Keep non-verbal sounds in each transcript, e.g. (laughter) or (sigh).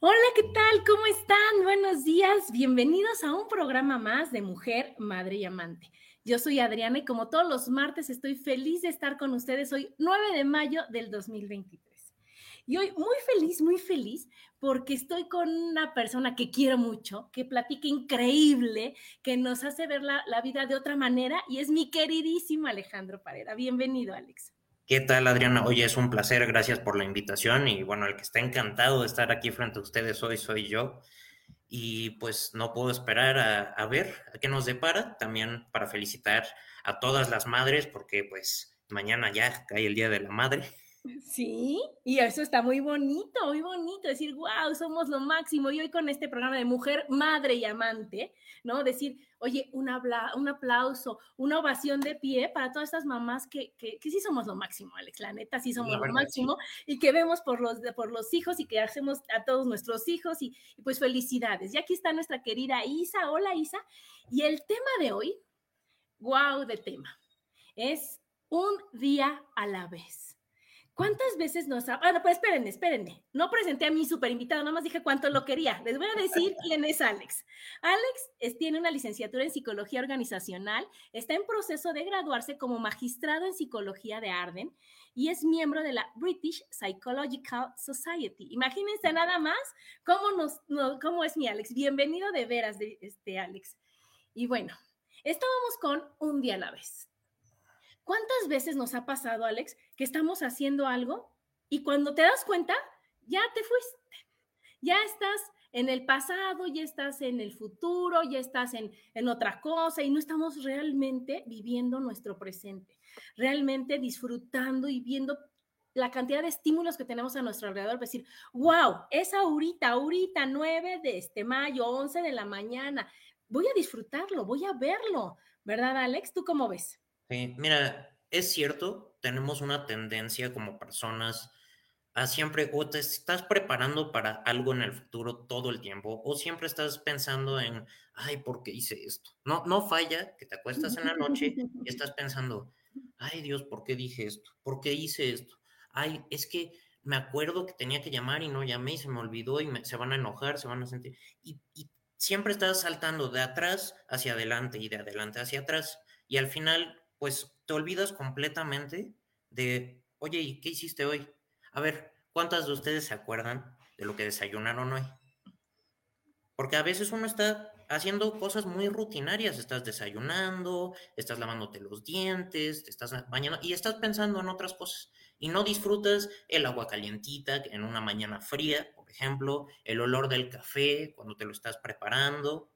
Hola, ¿qué tal? ¿Cómo están? Buenos días. Bienvenidos a un programa más de Mujer, Madre y Amante. Yo soy Adriana y como todos los martes estoy feliz de estar con ustedes hoy 9 de mayo del 2023. Y hoy muy feliz, muy feliz porque estoy con una persona que quiero mucho, que platica increíble, que nos hace ver la, la vida de otra manera y es mi queridísimo Alejandro Pareda. Bienvenido, Alex. ¿Qué tal, Adriana? Oye, es un placer, gracias por la invitación y bueno, el que está encantado de estar aquí frente a ustedes hoy soy yo y pues no puedo esperar a, ver a qué nos depara, también para felicitar a todas las madres porque pues mañana ya cae el Día de la Madre. Sí, y eso está muy bonito, muy bonito, decir, wow, somos lo máximo. Y hoy con este programa de mujer, madre y amante, ¿no? Decir, oye, un, un aplauso, una ovación de pie para todas estas mamás que, que, sí somos lo máximo, Alex, la neta, sí somos lo máximo, y que vemos por los, por los hijos y que hacemos a todos nuestros hijos, y, y pues felicidades. Y aquí está nuestra querida Isa, hola Isa, y el tema de hoy, wow, de tema, es un día a la vez. ¿Cuántas veces nos ha... Bueno, pues espérenme, espérenme. No presenté a mi super invitado, nomás dije cuánto lo quería. Les voy a decir (laughs) quién es Alex. Alex tiene una licenciatura en psicología organizacional, está en proceso de graduarse como magistrado en psicología de Arden y es miembro de la British Psychological Society. Imagínense nada más cómo, nos, cómo es mi Alex. Bienvenido de veras, de, este Alex. Y bueno, estábamos con un día a la vez. ¿Cuántas veces nos ha pasado, Alex, que estamos haciendo algo y cuando te das cuenta, ya te fuiste? Ya estás en el pasado, ya estás en el futuro, ya estás en, en, otra cosa y no estamos realmente viviendo nuestro presente, realmente disfrutando y viendo la cantidad de estímulos que tenemos a nuestro alrededor, decir, wow, es ahorita, ahorita, 9 de este mayo, 11 de la mañana, voy a disfrutarlo, voy a verlo, ¿verdad, Alex? ¿Tú cómo ves? Mira, es cierto, tenemos una tendencia como personas a siempre, o te estás preparando para algo en el futuro todo el tiempo, o siempre estás pensando en, ay, ¿por qué hice esto? No, no falla que te acuestas en la noche y estás pensando, ay Dios, ¿por qué dije esto? ¿Por qué hice esto? Ay, es que me acuerdo que tenía que llamar y no llamé y se me olvidó y se van a enojar, se van a sentir. Y, y siempre estás saltando de atrás hacia adelante y de adelante hacia atrás. Y al final pues te olvidas completamente de, oye, ¿y qué hiciste hoy? A ver, ¿cuántas de ustedes se acuerdan de lo que desayunaron hoy? Porque a veces uno está haciendo cosas muy rutinarias, estás desayunando, estás lavándote los dientes, te estás bañando y estás pensando en otras cosas y no disfrutas el agua calientita en una mañana fría, por ejemplo, el olor del café cuando te lo estás preparando,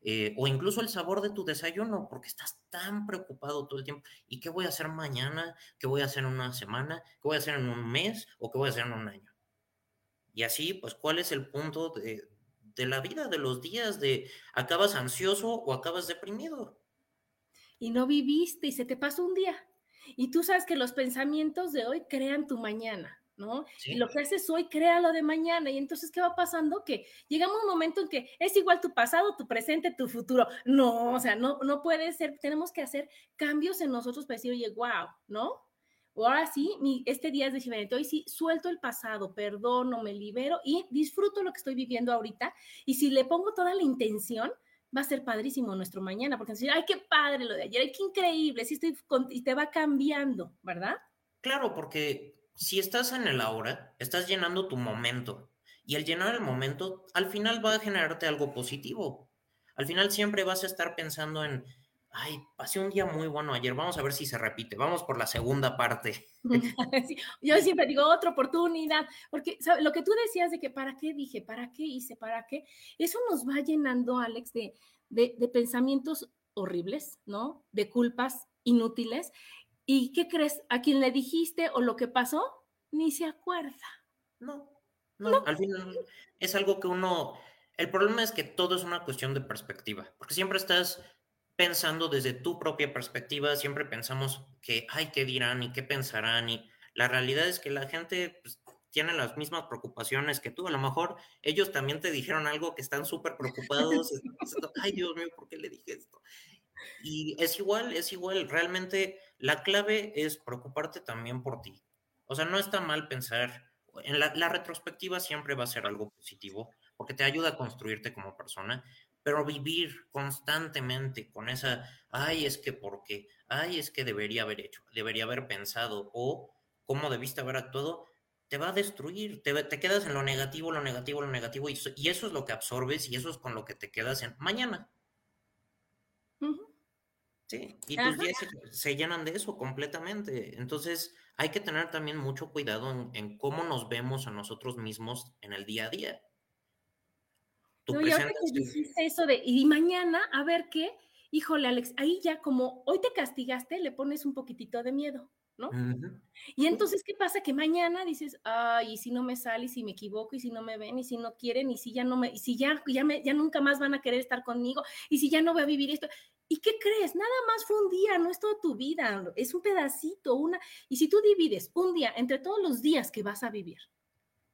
eh, o incluso el sabor de tu desayuno, porque estás tan preocupado todo el tiempo. ¿Y qué voy a hacer mañana? ¿Qué voy a hacer en una semana? ¿Qué voy a hacer en un mes? ¿O qué voy a hacer en un año? Y así, pues, ¿cuál es el punto de, de la vida, de los días, de acabas ansioso o acabas deprimido? Y no viviste y se te pasó un día. Y tú sabes que los pensamientos de hoy crean tu mañana. ¿No? Y lo que haces hoy, lo de mañana. Y entonces, ¿qué va pasando? Que llegamos a un momento en que es igual tu pasado, tu presente, tu futuro. No, o sea, no, no puede ser. Tenemos que hacer cambios en nosotros para decir, oye, wow, ¿no? ahora sí, mi, este día es de diferente, hoy sí suelto el pasado, perdono, me libero y disfruto lo que estoy viviendo ahorita. Y si le pongo toda la intención, va a ser padrísimo nuestro mañana, porque decir, ay, qué padre lo de ayer, ay, qué increíble, sí estoy y te va cambiando, ¿verdad? Claro, porque si estás en el ahora, estás llenando tu momento y el llenar el momento al final va a generarte algo positivo. Al final siempre vas a estar pensando en, ay, pasé un día muy bueno ayer, vamos a ver si se repite, vamos por la segunda parte. (laughs) yo siempre digo otra oportunidad, porque lo que tú decías de que para qué dije, para qué hice, para qué, eso nos va llenando, Alex, de, de pensamientos horribles, ¿no? De culpas inútiles ¿Y qué crees? ¿A quien le dijiste o lo que pasó? Ni se acuerda. No, no, al final es algo que uno... El problema es que todo es una cuestión de perspectiva, porque siempre estás pensando desde tu propia perspectiva, siempre pensamos que, ay, ¿qué dirán y qué pensarán? Y la realidad es que la gente pues, tiene las mismas preocupaciones que tú. A lo mejor ellos también te dijeron algo que están súper preocupados. ay, Dios mío, ¿por qué le dije esto? Y es igual, es igual. Realmente la clave es preocuparte también por ti. O sea, no está mal pensar. En la, retrospectiva siempre va a ser algo positivo porque te ayuda a construirte como persona, pero vivir constantemente con esa, ay, es que por qué, ay, es que debería haber hecho, debería haber pensado o cómo debiste haber actuado, te va a destruir, te, te quedas en lo negativo, lo negativo, lo negativo, y, y, eso es lo que absorbes y eso es con lo que te quedas en mañana. Sí, y tus días se, llenan de eso completamente. Entonces, hay que tener también mucho cuidado en, cómo nos vemos a nosotros mismos en el día a día. Tu no, y ahora que dijiste eso de, y mañana, a ver qué, híjole, Alex, ahí ya como hoy te castigaste, le pones un poquitito de miedo. ¿no? Y entonces, ¿qué pasa? Que mañana dices, ay, y si no me sale, y si me equivoco, y si no me ven, y si no quieren, y si ya no me, y si ya, ya, me, ya nunca más van a querer estar conmigo, y si ya no voy a vivir esto. ¿Y qué crees? Nada más fue un día, no es toda tu vida, es un pedacito, una. Y si tú divides un día entre todos los días que vas a vivir,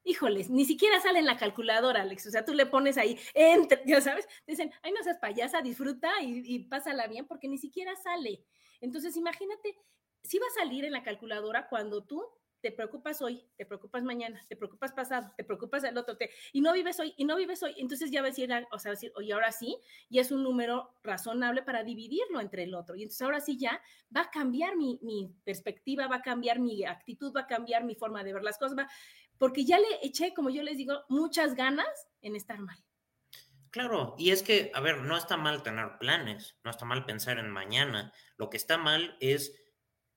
híjoles, ni siquiera sale en la calculadora, Alex. O sea, tú le pones ahí, entre, ya sabes, dicen, ay, no seas payasa, disfruta y, y pásala bien, porque ni siquiera sale. Entonces, imagínate sí va a salir en la calculadora cuando tú te preocupas hoy, te preocupas mañana, te preocupas pasado, te preocupas el otro, te, y no vives hoy, y no vives hoy, entonces ya va a decir, o sea, decir, oye, ahora sí, y es un número razonable para dividirlo entre el otro, y entonces ahora sí ya va a cambiar mi, mi perspectiva, va a cambiar mi actitud, va a cambiar mi forma de ver las cosas, va, porque ya le eché, como yo les digo, muchas ganas en estar mal. Claro, y es que, a ver, no está mal tener planes, no está mal pensar en mañana, lo que está mal es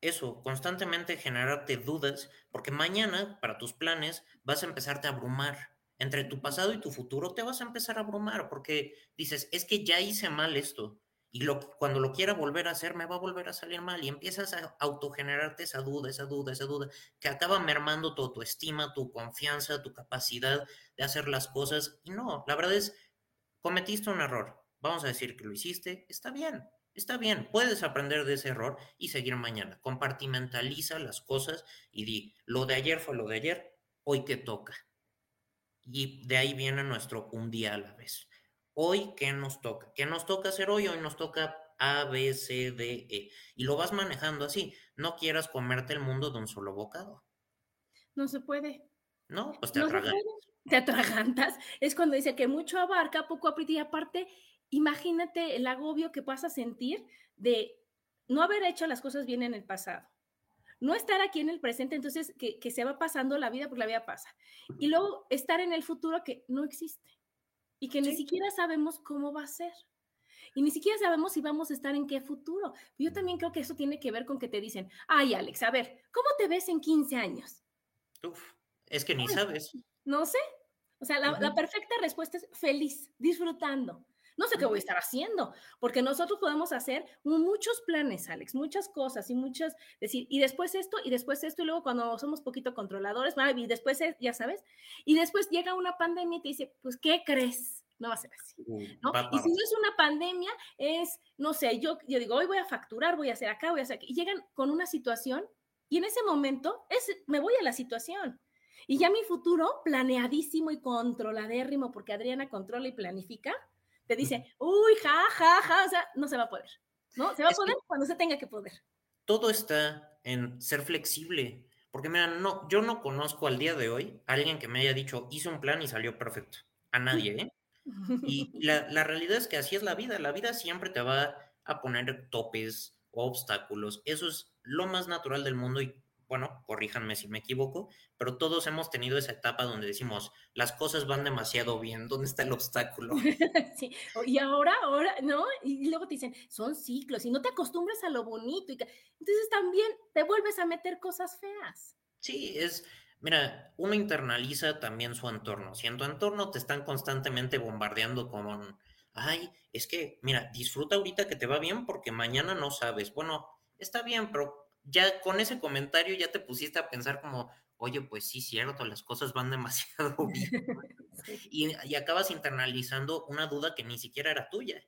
eso, constantemente generarte dudas, porque mañana para tus planes vas a empezarte a abrumar. Entre tu pasado y tu futuro te vas a empezar a abrumar porque dices, es que ya hice mal esto y lo, cuando lo quiera volver a hacer me va a volver a salir mal y empiezas a autogenerarte esa duda, esa duda, esa duda, que acaba mermando tu autoestima, tu confianza, tu capacidad de hacer las cosas. Y no, la verdad es, cometiste un error. Vamos a decir que lo hiciste, está bien, Está bien, puedes aprender de ese error y seguir mañana. Compartimentaliza las cosas y di, lo de ayer fue lo de ayer, hoy que toca. Y de ahí viene nuestro un día a la vez. Hoy, ¿qué nos toca? ¿Qué nos toca hacer hoy? Hoy nos toca A, B, C, D, E. Y lo vas manejando así. No quieras comerte el mundo de un solo bocado. No se puede. No, pues te atragantas. Te atragantas. Es cuando dice que mucho abarca, poco aprieta y aparte imagínate el agobio que vas a sentir de no haber hecho las cosas bien en el pasado, no estar aquí en el presente, entonces que, se va pasando la vida porque la vida pasa, y luego estar en el futuro que no existe y que ni siquiera sabemos cómo va a ser. Y ni siquiera sabemos si vamos a estar en qué futuro. Yo también creo que eso tiene que ver con que te dicen, ay Alex, a ver, ¿cómo te ves en 15 años? Uf, es que ni sabes. No sé. O sea, la, la perfecta respuesta es feliz, disfrutando. No sé qué voy a estar haciendo, porque nosotros podemos hacer muchos planes, Alex, muchas cosas y muchas, decir, y después esto, y después esto, y luego cuando somos poquito controladores, y después, ya sabes, y después llega una pandemia y te dice, pues, ¿qué crees? No va a ser así, ¿no? Y si no es una pandemia, es, no sé, yo, yo digo, hoy voy a facturar, voy a hacer acá, voy a hacer aquí, y llegan con una situación, y en ese momento es, me voy a la situación. Y ya mi futuro planeadísimo y controladérrimo, porque Adriana controla y planifica, te dice, uy, ja, ja, ja, o sea, no se va a poder, ¿no? Se va a poder cuando se tenga que poder. Todo está en ser flexible. Porque mira, no, yo no conozco al día de hoy a alguien que me haya dicho, hice un plan y salió perfecto. A nadie, ¿eh? Y la, la realidad es que así es la vida. La vida siempre te va a poner topes o obstáculos. Eso es lo más natural del mundo y bueno, corríjanme si me equivoco, pero todos hemos tenido esa etapa donde decimos, las cosas van demasiado bien, ¿dónde está el obstáculo? (laughs) sí, y ahora, ahora, ¿no? Y luego te dicen, son ciclos y no te acostumbras a lo bonito. Y entonces también te vuelves a meter cosas feas. Sí, es, mira, uno internaliza también su entorno. Si en tu entorno te están constantemente bombardeando con, ay, es que, mira, disfruta ahorita que te va bien porque mañana no sabes. Bueno, está bien, pero ya con ese comentario ya te pusiste a pensar como, oye, pues sí, cierto, las cosas van (laughs) demasiado (laughs) bien. y, y, acabas internalizando una duda que ni siquiera era tuya.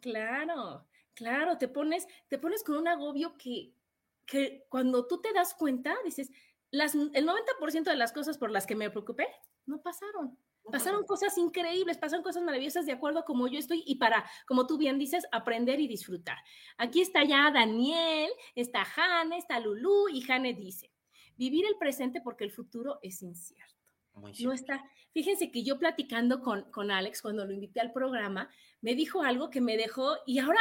Claro, claro, te pones, te pones con un agobio que, que cuando tú te das cuenta, dices, las, el 90% de las cosas por las que me preocupé no pasaron. Pasaron cosas increíbles, pasaron cosas maravillosas de acuerdo a como yo estoy y para, como tú bien dices, aprender y disfrutar. Aquí está ya Daniel, está Jane, está Lulu y Jane dice, vivir el presente porque el futuro es incierto. no está, fíjense que yo platicando con, con Alex cuando lo invité al programa, me dijo algo que me dejó y ahora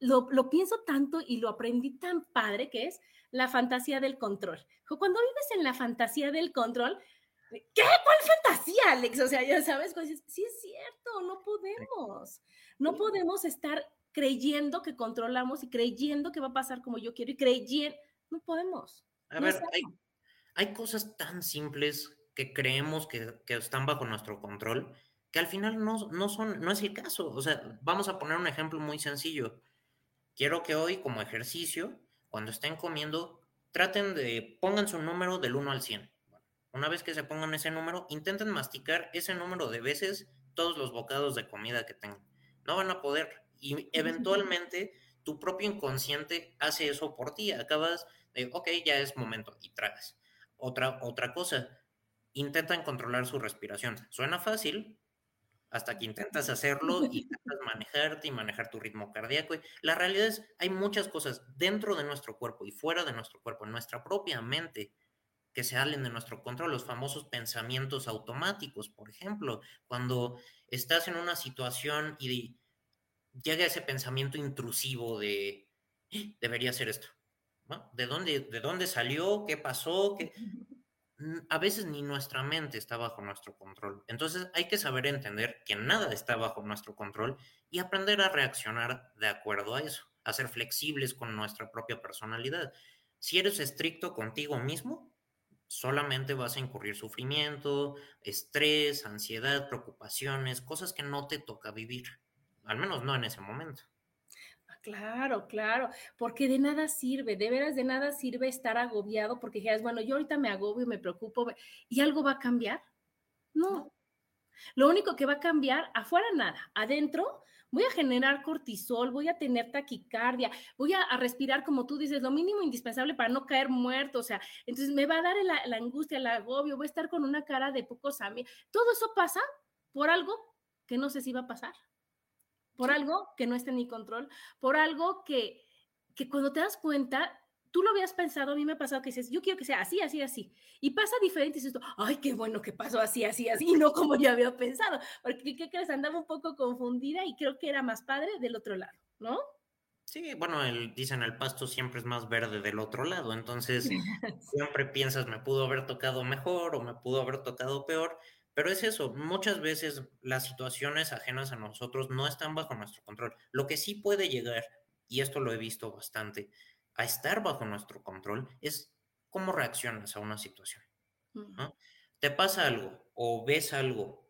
lo, lo pienso tanto y lo aprendí tan padre que es la fantasía del control. Cuando vives en la fantasía del control, ¿Qué? ¿Cuál fantasía, Alex? O sea, ya sabes, pues, sí es cierto, no podemos. No podemos estar creyendo que controlamos y creyendo que va a pasar como yo quiero y creyendo, no podemos. A ver, hay, cosas tan simples que creemos que, que, están bajo nuestro control que al final no, no, son, no es el caso. O sea, vamos a poner un ejemplo muy sencillo. Quiero que hoy, como ejercicio, cuando estén comiendo, traten de, pongan su número del 1 al 100 una vez que se pongan ese número, intenten masticar ese número de veces todos los bocados de comida que tengan. No van a poder. Y eventualmente tu propio inconsciente hace eso por ti. Acabas de, ok, ya es momento y tragas. Otra, otra cosa, intentan controlar su respiración. Suena fácil hasta que intentas hacerlo y (laughs) intentas manejarte y manejar tu ritmo cardíaco. La realidad es, hay muchas cosas dentro de nuestro cuerpo y fuera de nuestro cuerpo, en nuestra propia mente, que se salen de nuestro control, los famosos pensamientos automáticos, por ejemplo, cuando estás en una situación y llega ese pensamiento intrusivo de, ¡Ah! debería ser esto, ¿De dónde, ¿De dónde salió? ¿Qué pasó? ¿Qué? (laughs) A veces ni nuestra mente está bajo nuestro control. Entonces hay que saber entender que nada está bajo nuestro control y aprender a reaccionar de acuerdo a eso, a ser flexibles con nuestra propia personalidad. Si eres estricto contigo mismo, solamente vas a incurrir sufrimiento, estrés, ansiedad, preocupaciones, cosas que no te toca vivir, al menos no en ese momento. Ah, claro, claro, porque de nada sirve, de veras de nada sirve estar agobiado porque dijeras, bueno, yo ahorita me agobio, me preocupo y algo va a cambiar. No. Lo único que va a cambiar, afuera nada, adentro voy a generar cortisol, voy a tener taquicardia, voy a, respirar, como tú dices, lo mínimo indispensable para no caer muerto, o sea, entonces me va a dar la, angustia, el agobio, voy a estar con una cara de pocos amigos. Todo eso pasa por algo que no sé si va a pasar, por algo que no está en mi control, por algo que, que cuando te das cuenta, tú lo habías pensado, a mí me ha pasado que dices, yo quiero que sea así, así, así. Y pasa diferente y dices, ay, qué bueno que pasó así, así, así, y no como yo había pensado. Porque, ¿qué crees? Andaba un poco confundida y creo que era más padre del otro lado, ¿no? Sí, bueno, el, dicen el pasto siempre es más verde del otro lado, entonces (laughs) siempre piensas, me pudo haber tocado mejor o me pudo haber tocado peor, pero es eso, muchas veces las situaciones ajenas a nosotros no están bajo nuestro control. Lo que sí puede llegar, y esto lo he visto bastante, a estar bajo nuestro control es cómo reaccionas a una situación. Te pasa algo o ves algo,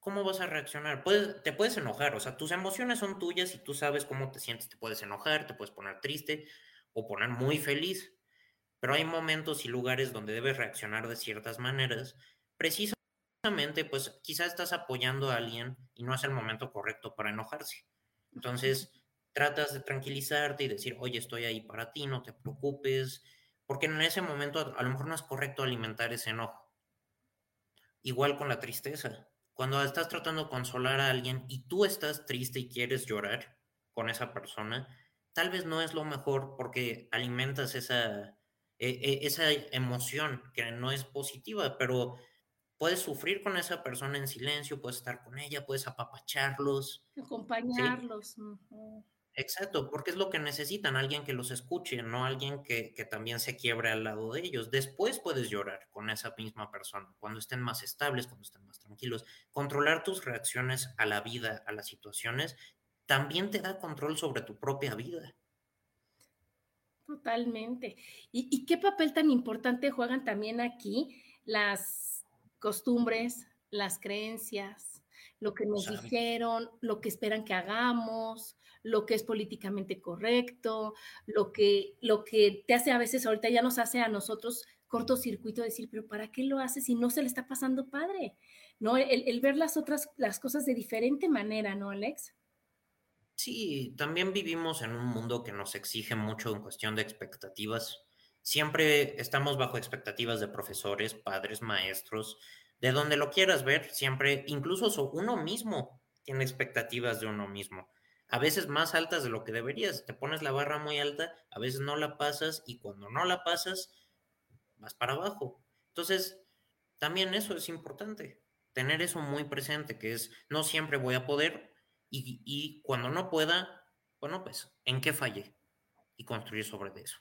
¿cómo vas a reaccionar? Puedes, te puedes enojar, o sea, tus emociones son tuyas y tú sabes cómo te sientes. Te puedes enojar, te puedes poner triste o poner muy feliz, pero hay momentos y lugares donde debes reaccionar de ciertas maneras, precisamente, pues quizás estás apoyando a alguien y no es el momento correcto para enojarse. Entonces, tratas de tranquilizarte y decir, oye, estoy ahí para ti, no te preocupes, porque en ese momento a lo mejor no es correcto alimentar ese enojo. Igual con la tristeza. Cuando estás tratando de consolar a alguien y tú estás triste y quieres llorar con esa persona, tal vez no es lo mejor porque alimentas esa, e, e, esa emoción que no es positiva, pero puedes sufrir con esa persona en silencio, puedes estar con ella, puedes apapacharlos. Acompañarlos. Exacto, porque es lo que necesitan, alguien que los escuche, no alguien que, que, también se quiebre al lado de ellos. Después puedes llorar con esa misma persona, cuando estén más estables, cuando estén más tranquilos. Controlar tus reacciones a la vida, a las situaciones, también te da control sobre tu propia vida. Totalmente. ¿Y, y qué papel tan importante juegan también aquí las costumbres, las creencias, lo que nos dijeron, lo que esperan que hagamos, lo que es políticamente correcto, lo que, lo que te hace a veces, ahorita ya nos hace a nosotros cortocircuito decir, pero ¿para qué lo hace si no se le está pasando padre? ¿No? El, ver las otras, las cosas de diferente manera, ¿no, Alex? Sí, también vivimos en un mundo que nos exige mucho en cuestión de expectativas. Siempre estamos bajo expectativas de profesores, padres, maestros, de donde lo quieras ver, siempre, incluso uno mismo tiene expectativas de uno mismo a veces más altas de lo que deberías. Te pones la barra muy alta, a veces no la pasas y cuando no la pasas, vas para abajo. Entonces, también eso es importante, tener eso muy presente, que es, no siempre voy a poder y, cuando no pueda, bueno, pues, ¿en qué fallé? Y construir sobre eso.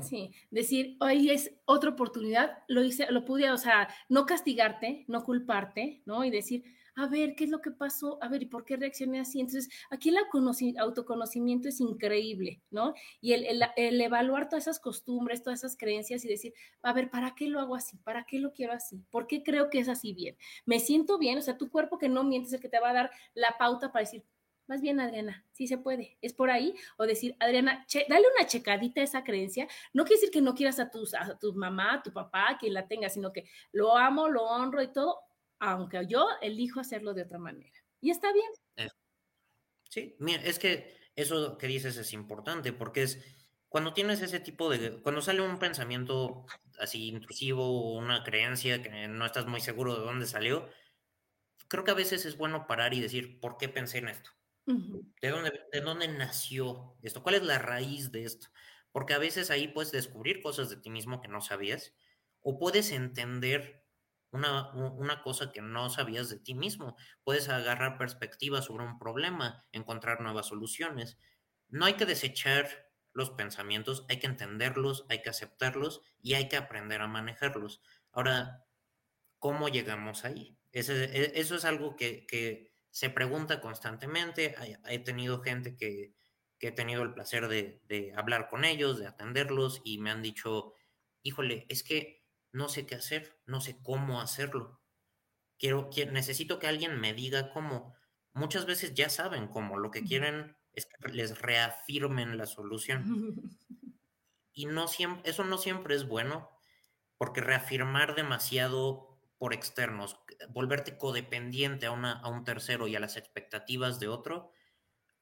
Sí, decir, hoy es otra oportunidad, lo hice, lo pude, o sea, no castigarte, no culparte, ¿no? Y decir, a ver, ¿qué es lo que pasó? A ver, ¿y por qué reaccioné así? Entonces, aquí el autoconocimiento es increíble, ¿no? Y el, evaluar todas esas costumbres, todas esas creencias y decir, a ver, ¿para qué lo hago así? ¿Para qué lo quiero así? ¿Por qué creo que es así bien? ¿Me siento bien? O sea, tu cuerpo que no mientes es el que te va a dar la pauta para decir, más bien, Adriana, sí se puede. Es por ahí. O decir, Adriana, dale una checadita a esa creencia. No quiere decir que no quieras a, tus, a tu mamá, a tu papá, quien la tenga, sino que lo amo, lo honro y todo aunque yo elijo hacerlo de otra manera. Y está bien. Eh, sí, mira, es que eso que dices es importante porque es cuando tienes ese tipo de, cuando sale un pensamiento así intrusivo o una creencia que no estás muy seguro de dónde salió, creo que a veces es bueno parar y decir, ¿por qué pensé en esto? ¿De, dónde, ¿De dónde nació esto? ¿Cuál es la raíz de esto? Porque a veces ahí puedes descubrir cosas de ti mismo que no sabías o puedes entender una, cosa que no sabías de ti mismo. Puedes agarrar perspectiva sobre un problema, encontrar nuevas soluciones. No hay que desechar los pensamientos, hay que entenderlos, hay que aceptarlos y hay que aprender a manejarlos. Ahora, ¿cómo llegamos ahí? E, eso es algo que, se pregunta constantemente. He tenido gente que, he tenido el placer de, de hablar con ellos, de atenderlos y me han dicho, híjole, es que no sé qué hacer, no sé cómo hacerlo. Quiero, necesito que alguien me diga cómo. Muchas veces ya saben cómo, lo que quieren es que les reafirmen la solución. (laughs) Y no siempre, eso no siempre es bueno, porque reafirmar demasiado por externos, volverte codependiente a, una, a un tercero y a las expectativas de otro,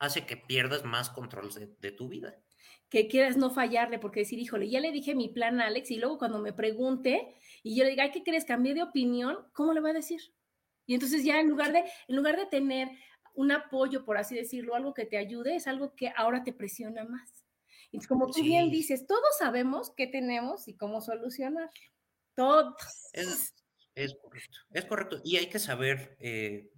hace que pierdas más control de tu vida que quieras no fallarle, porque decir, híjole, ya le dije mi plan a Alex y luego cuando me pregunte y yo le diga, ¿qué crees? Cambié de opinión, ¿cómo le voy a decir? Y entonces ya en lugar de, en lugar de tener un apoyo, por así decirlo, algo que te ayude, es algo que ahora te presiona más. Y como tú bien dices, todos sabemos qué tenemos y cómo solucionar. Todos. Es, correcto, es correcto. Y hay que saber, eh,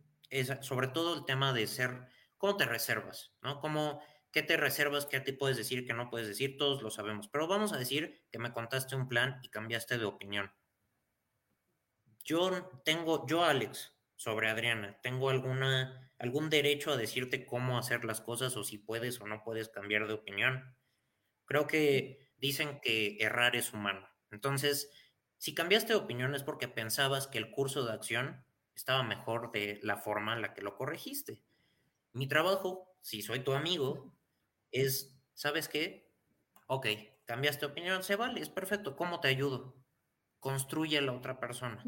sobre todo el tema de ser, cómo te reservas, ¿no? Cómo qué te reservas, qué te puedes decir, qué no puedes decir, todos lo sabemos. Pero vamos a decir que me contaste un plan y cambiaste de opinión. Yo tengo, yo Alex, sobre Adriana, ¿tengo alguna, algún derecho a decirte cómo hacer las cosas o si puedes o no puedes cambiar de opinión? Creo que dicen que errar es humano. Entonces, si cambiaste de opinión es porque pensabas que el curso de acción estaba mejor de la forma en la que lo corregiste. Mi trabajo, si soy tu amigo, es, ¿sabes qué? Ok, cambiaste opinión, se vale, es perfecto. ¿Cómo te ayudo? Construye a la otra persona.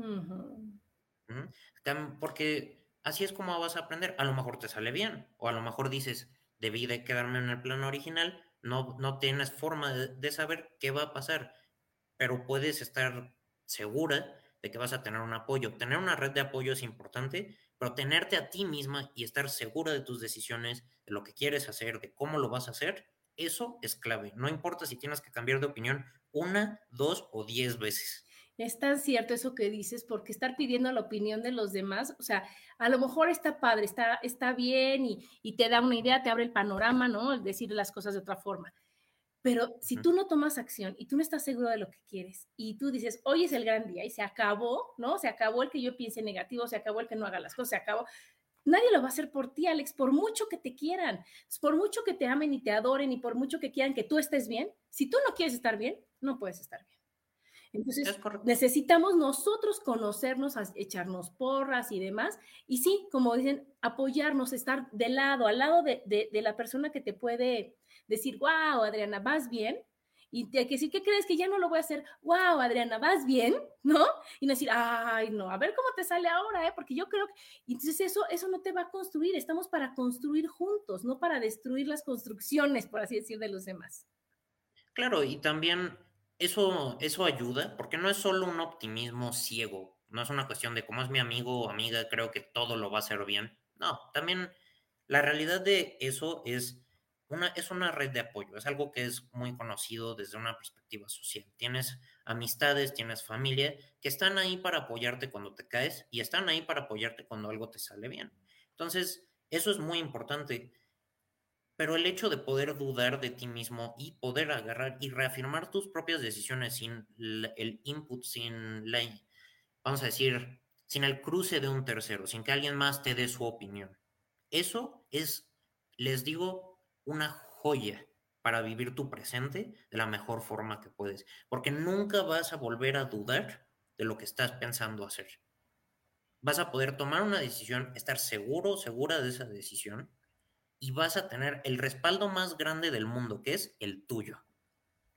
Porque así es como vas a aprender. A lo mejor te sale bien, o a lo mejor dices, debí de quedarme en el plano original, no, no tienes forma de, saber qué va a pasar, pero puedes estar segura de que vas a tener un apoyo. Tener una red de apoyo es importante, pero tenerte a ti misma y estar segura de tus decisiones, de lo que quieres hacer, de cómo lo vas a hacer, Eso es clave. No importa si tienes que cambiar de opinión una, dos o diez veces. Es tan cierto eso que dices, porque estar pidiendo la opinión de los demás, o sea, a lo mejor está padre, está, está bien y, y te da una idea, te abre el panorama, ¿no? El decir las cosas de otra forma. Pero si tú no tomas acción y tú no estás seguro de lo que quieres y tú dices, hoy es el gran día y se acabó, ¿no? Se acabó el que yo piense negativo, se acabó el que no haga las cosas, se acabó. Nadie lo va a hacer por ti, Alex, por mucho que te quieran, por mucho que te amen y te adoren y por mucho que quieran que tú estés bien. Si tú no quieres estar bien, no puedes estar bien. Entonces, necesitamos nosotros conocernos, echarnos porras y demás. Y sí, como dicen, apoyarnos, estar de lado, al lado de, de, la persona que te puede decir, wow, Adriana, vas bien. Y te que decir, ¿qué crees que ya no lo voy a hacer? Wow, Adriana, vas bien, ¿no? Y no decir, ay, no, a ver cómo te sale ahora, ¿eh? Porque yo creo que. Entonces eso, eso no te va a construir. Estamos para construir juntos, no para destruir las construcciones, por así decir, de los demás. Claro, y también eso, eso ayuda, porque no es solo un optimismo ciego, no es una cuestión de cómo es mi amigo o amiga, creo que todo lo va a hacer bien. No, también la realidad de eso es una, es una red de apoyo, es algo que es muy conocido desde una perspectiva social. Tienes amistades, tienes familia que están ahí para apoyarte cuando te caes y están ahí para apoyarte cuando algo te sale bien. Entonces, eso es muy importante. Pero el hecho de poder dudar de ti mismo y poder agarrar y reafirmar tus propias decisiones sin el input, sin la, vamos a decir, sin el cruce de un tercero, sin que alguien más te dé su opinión. Eso es, les digo, una joya para vivir tu presente de la mejor forma que puedes, porque nunca vas a volver a dudar de lo que estás pensando hacer. Vas a poder tomar una decisión, estar seguro, segura de esa decisión y vas a tener el respaldo más grande del mundo, que es el tuyo.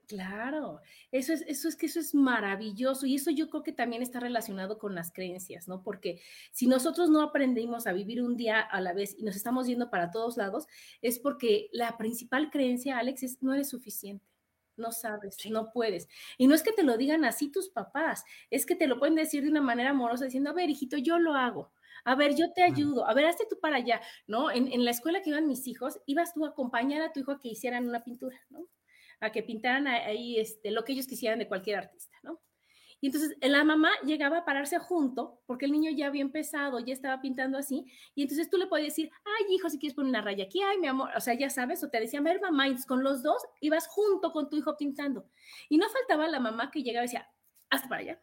Claro, eso es, eso es que eso es maravilloso y eso yo creo que también está relacionado con las creencias, ¿no? Porque si nosotros no aprendimos a vivir un día a la vez y nos estamos yendo para todos lados, es porque la principal creencia, Alex, es no eres suficiente, no sabes, no puedes. Y no es que te lo digan así tus papás, es que te lo pueden decir de una manera amorosa diciendo, a ver, hijito, yo lo hago a ver, yo te ayudo, a ver, hazte tú para allá, ¿no? En, la escuela que iban mis hijos, ibas tú a acompañar a tu hijo a que hicieran una pintura, ¿no? A que pintaran ahí este, lo que ellos quisieran de cualquier artista, ¿no? Y entonces la mamá llegaba a pararse junto, porque el niño ya había empezado, ya estaba pintando así, y entonces tú le podías decir, ay, hijo, si quieres poner una raya aquí, ay, mi amor, o sea, ya sabes, o te decía, a ver, mamá, con los dos ibas junto con tu hijo pintando. Y no faltaba la mamá que llegaba y decía, hasta para allá,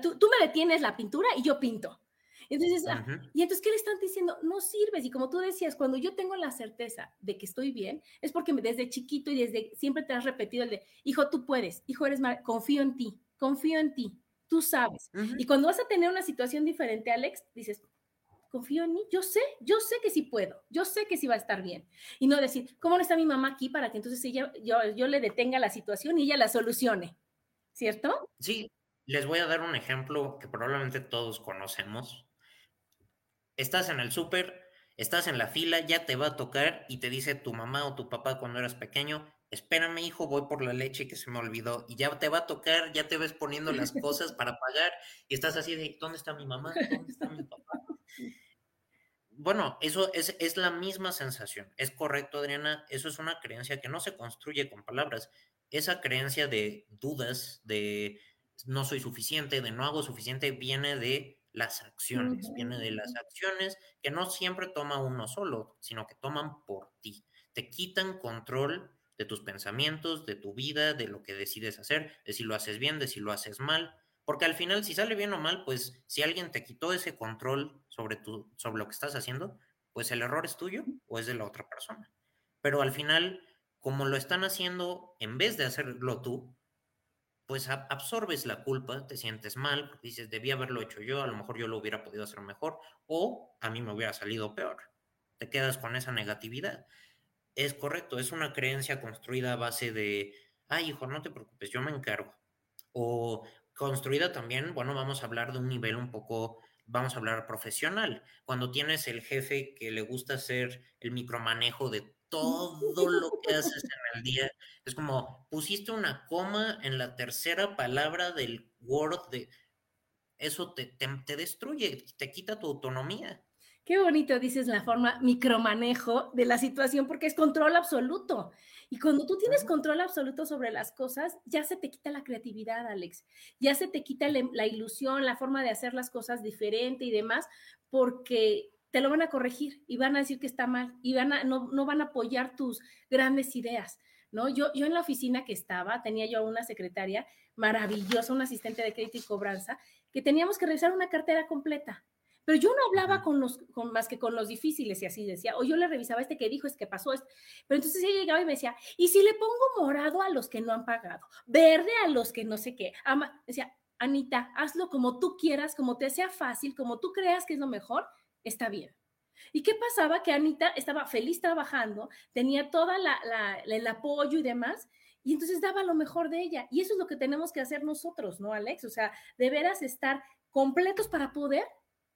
tú, tú me detienes la pintura y yo pinto. Entonces, ah, y entonces, ¿qué le están diciendo? No sirves. Y como tú decías, cuando yo tengo la certeza de que estoy bien, es porque desde chiquito y desde siempre te has repetido el de, hijo, tú puedes, hijo, eres mal, confío en ti, confío en ti, tú sabes. Y cuando vas a tener una situación diferente, Alex, dices, confío en mí, yo sé, yo sé que sí puedo, yo sé que sí va a estar bien. Y no decir, ¿cómo no está mi mamá aquí para que entonces ella, yo, yo le detenga la situación y ella la solucione? ¿Cierto? Sí, les voy a dar un ejemplo que probablemente todos conocemos estás en el súper, estás en la fila, ya te va a tocar y te dice tu mamá o tu papá cuando eras pequeño, espérame hijo, voy por la leche que se me olvidó y ya te va a tocar, ya te ves poniendo las (laughs) cosas para pagar y estás así de, ¿dónde está mi mamá? ¿Dónde está mi papá? Bueno, eso es, es la misma sensación. Es correcto, Adriana, eso es una creencia que no se construye con palabras. Esa creencia de dudas, de no soy suficiente, de no hago suficiente, viene de las acciones, viene de las acciones que no siempre toma uno solo, sino que toman por ti. Te quitan control de tus pensamientos, de tu vida, de lo que decides hacer, de si lo haces bien, de si lo haces mal. Porque al final, si sale bien o mal, pues si alguien te quitó ese control sobre, tu, sobre lo que estás haciendo, pues el error es tuyo o es de la otra persona. Pero al final, como lo están haciendo, en vez de hacerlo tú, pues absorbes la culpa, te sientes mal, dices, debí haberlo hecho yo, a lo mejor yo lo hubiera podido hacer mejor, o a mí me hubiera salido peor. Te quedas con esa negatividad. Es correcto, es una creencia construida a base de, ay, hijo, no te preocupes, yo me encargo. O construida también, bueno, vamos a hablar de un nivel un poco, vamos a hablar profesional. Cuando tienes el jefe que le gusta hacer el micromanejo de todo lo que haces en el día. Es como pusiste una coma en la tercera palabra del Word de eso te, te, destruye, te quita tu autonomía. Qué bonito dices la forma micromanejo de la situación porque es control absoluto. Y cuando tú tienes control absoluto sobre las cosas, ya se te quita la creatividad, Alex. Ya se te quita la ilusión, la forma de hacer las cosas diferente y demás, porque te lo van a corregir y van a decir que está mal y van a, no, no van a apoyar tus grandes ideas. ¿No? Yo, yo en la oficina que estaba, tenía yo una secretaria maravillosa, un asistente de crédito y cobranza, que teníamos que revisar una cartera completa pero yo no hablaba con los, con, más que con los difíciles y así decía, o yo le revisaba este que dijo, es que pasó esto. Pero entonces ella llegaba y me decía, ¿y si le pongo morado a los que no han pagado? Verde a los que no sé qué. Ama, decía, Anita, hazlo como tú quieras, como te sea fácil, como tú creas que es lo mejor, está bien. ¿Y qué pasaba? Que Anita estaba feliz trabajando, tenía todo el apoyo y demás, y entonces daba lo mejor de ella. Y eso es lo que tenemos que hacer nosotros, ¿no, Alex? O sea, de veras estar completos para poder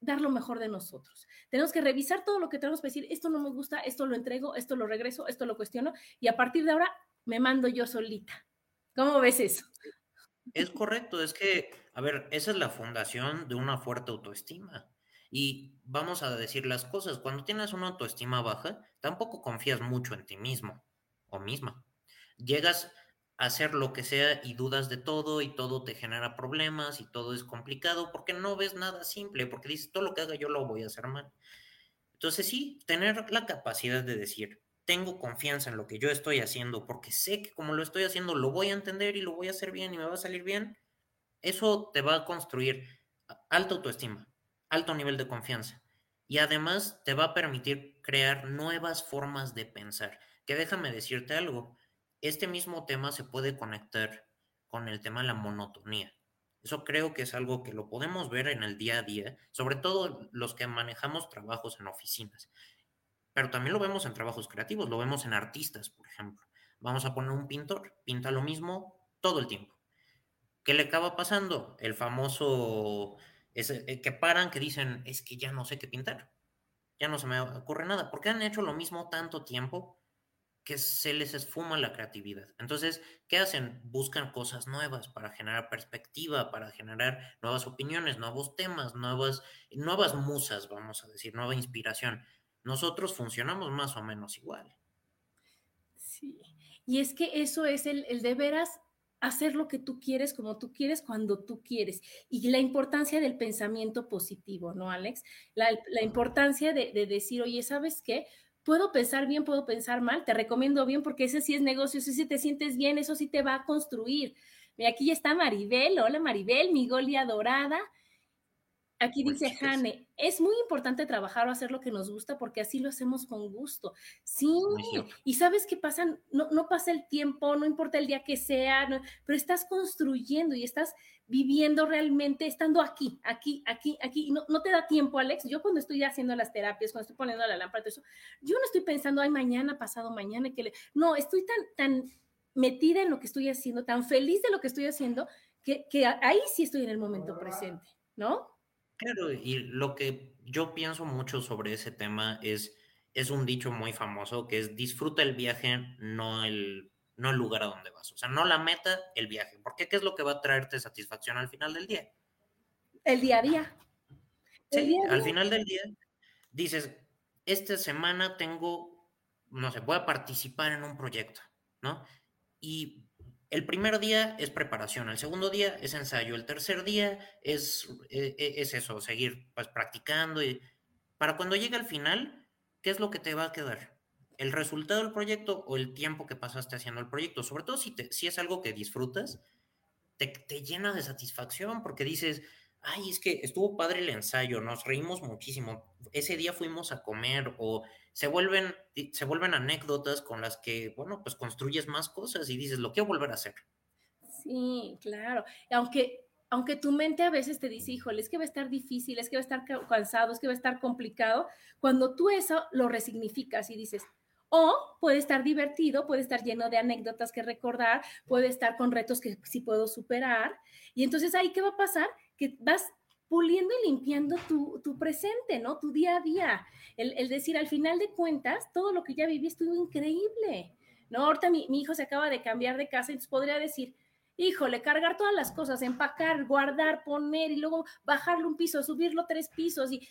dar lo mejor de nosotros. Tenemos que revisar todo lo que tenemos que decir, esto no me gusta, esto lo entrego, esto lo regreso, esto lo cuestiono y a partir de ahora me mando yo solita. ¿Cómo ves eso? Es correcto, es que, a ver, esa es la fundación de una fuerte autoestima. Y vamos a decir las cosas, cuando tienes una autoestima baja, tampoco confías mucho en ti mismo o misma. Llegas hacer lo que sea y dudas de todo y todo te genera problemas y todo es complicado porque no ves nada simple, porque dices, todo lo que haga yo lo voy a hacer mal. Entonces sí, tener la capacidad de decir, tengo confianza en lo que yo estoy haciendo porque sé que como lo estoy haciendo lo voy a entender y lo voy a hacer bien y me va a salir bien, eso te va a construir alta autoestima, alto nivel de confianza y además te va a permitir crear nuevas formas de pensar. Que déjame decirte algo, este mismo tema se puede conectar con el tema de la monotonía. Eso creo que es algo que lo podemos ver en el día a día, sobre todo los que manejamos trabajos en oficinas. Pero también lo vemos en trabajos creativos, lo vemos en artistas, por ejemplo. Vamos a poner un pintor, pinta lo mismo todo el tiempo. ¿Qué le acaba pasando? El famoso eh, que paran, que dicen, es que ya no sé qué pintar, ya no se me ocurre nada, porque han hecho lo mismo tanto tiempo que se les esfuma la creatividad. Entonces, ¿qué hacen? Buscan cosas nuevas para generar perspectiva, para generar nuevas opiniones, nuevos temas, nuevas, nuevas musas, vamos a decir, nueva inspiración. Nosotros funcionamos más o menos igual. Sí, y es que eso es el, el de veras hacer lo que tú quieres, como tú quieres, cuando tú quieres. Y la importancia del pensamiento positivo, ¿no, Alex? La, la importancia de, de decir, oye, ¿sabes qué? puedo pensar bien, puedo pensar mal, te recomiendo bien porque ese sí es negocio, ese sí te sientes bien, eso sí te va a construir. Mira, aquí ya está Maribel, hola Maribel, mi Golia dorada. Aquí dice Jane, es muy importante trabajar o hacer lo que nos gusta porque así lo hacemos con gusto. Sí, y sabes qué pasa, no, no, pasa el tiempo, no importa el día que sea, pero estás construyendo y estás viviendo realmente, estando aquí, aquí, aquí, aquí. No, no te da tiempo, Alex. Yo cuando estoy haciendo las terapias, cuando estoy poniendo la lámpara, eso, yo no estoy pensando, ay, mañana, pasado mañana, que le... No, estoy tan, tan metida en lo que estoy haciendo, tan feliz de lo que estoy haciendo, que, que ahí sí estoy en el momento presente, ¿no? Claro, y lo que yo pienso mucho sobre ese tema es, es un dicho muy famoso que es disfruta el viaje, no el, no el lugar a donde vas. O sea, no la meta, el viaje. Porque ¿qué es lo que va a traerte satisfacción al final del día? El día a día. sí, al final del día dices, esta semana tengo, no sé, voy a participar en un proyecto, ¿no? Y el primer día es preparación, el segundo día es ensayo, el tercer día es, e, e, es, eso, seguir pues, practicando. Y para cuando llegue al final, ¿qué es lo que te va a quedar? ¿El resultado del proyecto o el tiempo que pasaste haciendo el proyecto? Sobre todo si, te, si es algo que disfrutas, te, te llena de satisfacción porque dices, ay, es que estuvo padre el ensayo, nos reímos muchísimo, ese día fuimos a comer o se vuelven, se vuelven anécdotas con las que, bueno, pues construyes más cosas y dices, lo quiero volver a hacer. Sí, claro. Aunque, aunque tu mente a veces te dice, híjole, es que va a estar difícil, es que va a estar cansado, es que va a estar complicado, cuando tú eso lo resignificas y dices, o puede estar divertido, puede estar lleno de anécdotas que recordar, puede estar con retos que sí puedo superar. Y entonces ahí, ¿qué va a pasar? Que vas puliendo y limpiando tu, tu presente, ¿no? Tu día a día. El, el, decir, al final de cuentas, todo lo que ya viví estuvo increíble, ¿no? Ahorita mi, mi hijo se acaba de cambiar de casa, entonces podría decir, híjole, cargar todas las cosas, empacar, guardar, poner y luego bajarlo un piso, subirlo tres pisos y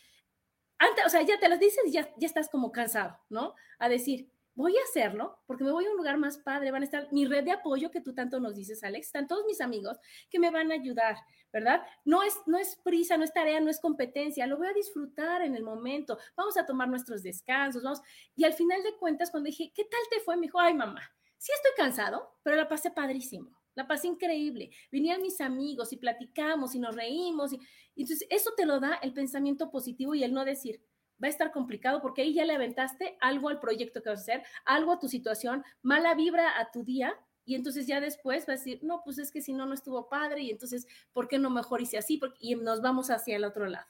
antes, o sea, ya te las dices y ya, ya estás como cansado, ¿no? A decir, voy a hacerlo porque me voy a un lugar más padre, van a estar mi red de apoyo que tú tanto nos dices, Alex, están todos mis amigos que me van a ayudar, ¿verdad? No es, no es prisa, no es tarea, no es competencia, lo voy a disfrutar en el momento, vamos a tomar nuestros descansos. Y al final de cuentas, cuando dije, ¿qué tal te fue? Me dijo, ay, mamá, sí estoy cansado, pero la pasé padrísimo. La pasé increíble. Vinieron mis amigos y platicamos y nos reímos. Y, entonces, eso te lo da el pensamiento positivo y el no decir, va a estar complicado porque ahí ya le aventaste algo al proyecto que vas a hacer, algo a tu situación, mala vibra a tu día y entonces ya después va a decir, no, pues es que si no, no estuvo padre y entonces, ¿por qué no mejor hice así? y nos vamos hacia el otro lado.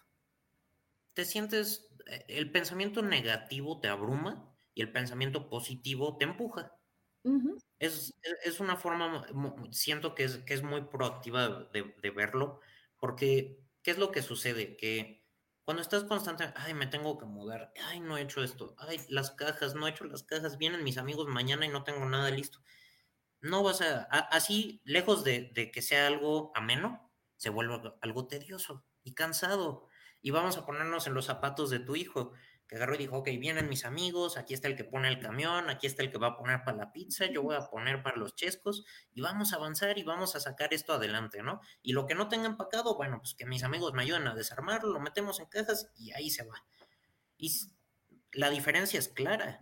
¿Te sientes, eh, el pensamiento negativo te abruma y el pensamiento positivo te empuja? es, es, una forma, siento que es, que es muy proactiva de, de verlo, porque ¿qué es lo que sucede? Que cuando estás constante, ay, me tengo que mudar, ay, no he hecho esto, ay, las cajas, no he hecho las cajas, vienen mis amigos mañana y no tengo nada listo. No vas a, así, lejos de, de que sea algo ameno, se vuelve algo tedioso y cansado. Y vamos a ponernos en los zapatos de tu hijo que agarró y dijo, ok, vienen mis amigos, aquí está el que pone el camión, aquí está el que va a poner para la pizza, yo voy a poner para los chescos y vamos a avanzar y vamos a sacar esto adelante, ¿no? Y lo que no tenga empacado, bueno, pues que mis amigos me ayuden a desarmarlo, lo metemos en cajas y ahí se va. Y la diferencia es clara,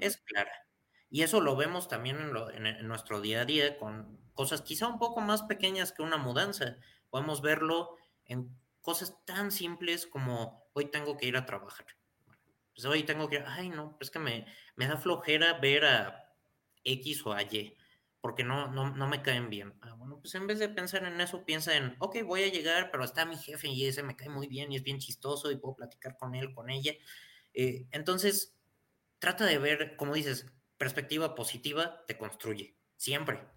es clara. Y eso lo vemos también en, en nuestro día a día con cosas quizá un poco más pequeñas que una mudanza. Podemos verlo en cosas tan simples como hoy tengo que ir a trabajar pues hoy tengo que, ay, no, es que me, me da flojera ver a X o a Y, porque no, no, no me caen bien. Ah, bueno, pues en vez de pensar en eso, piensa en, ok, voy a llegar, pero está mi jefe y ese me cae muy bien y es bien chistoso y puedo platicar con él, con ella. Eh, entonces, trata de ver, como dices, perspectiva positiva te construye, siempre.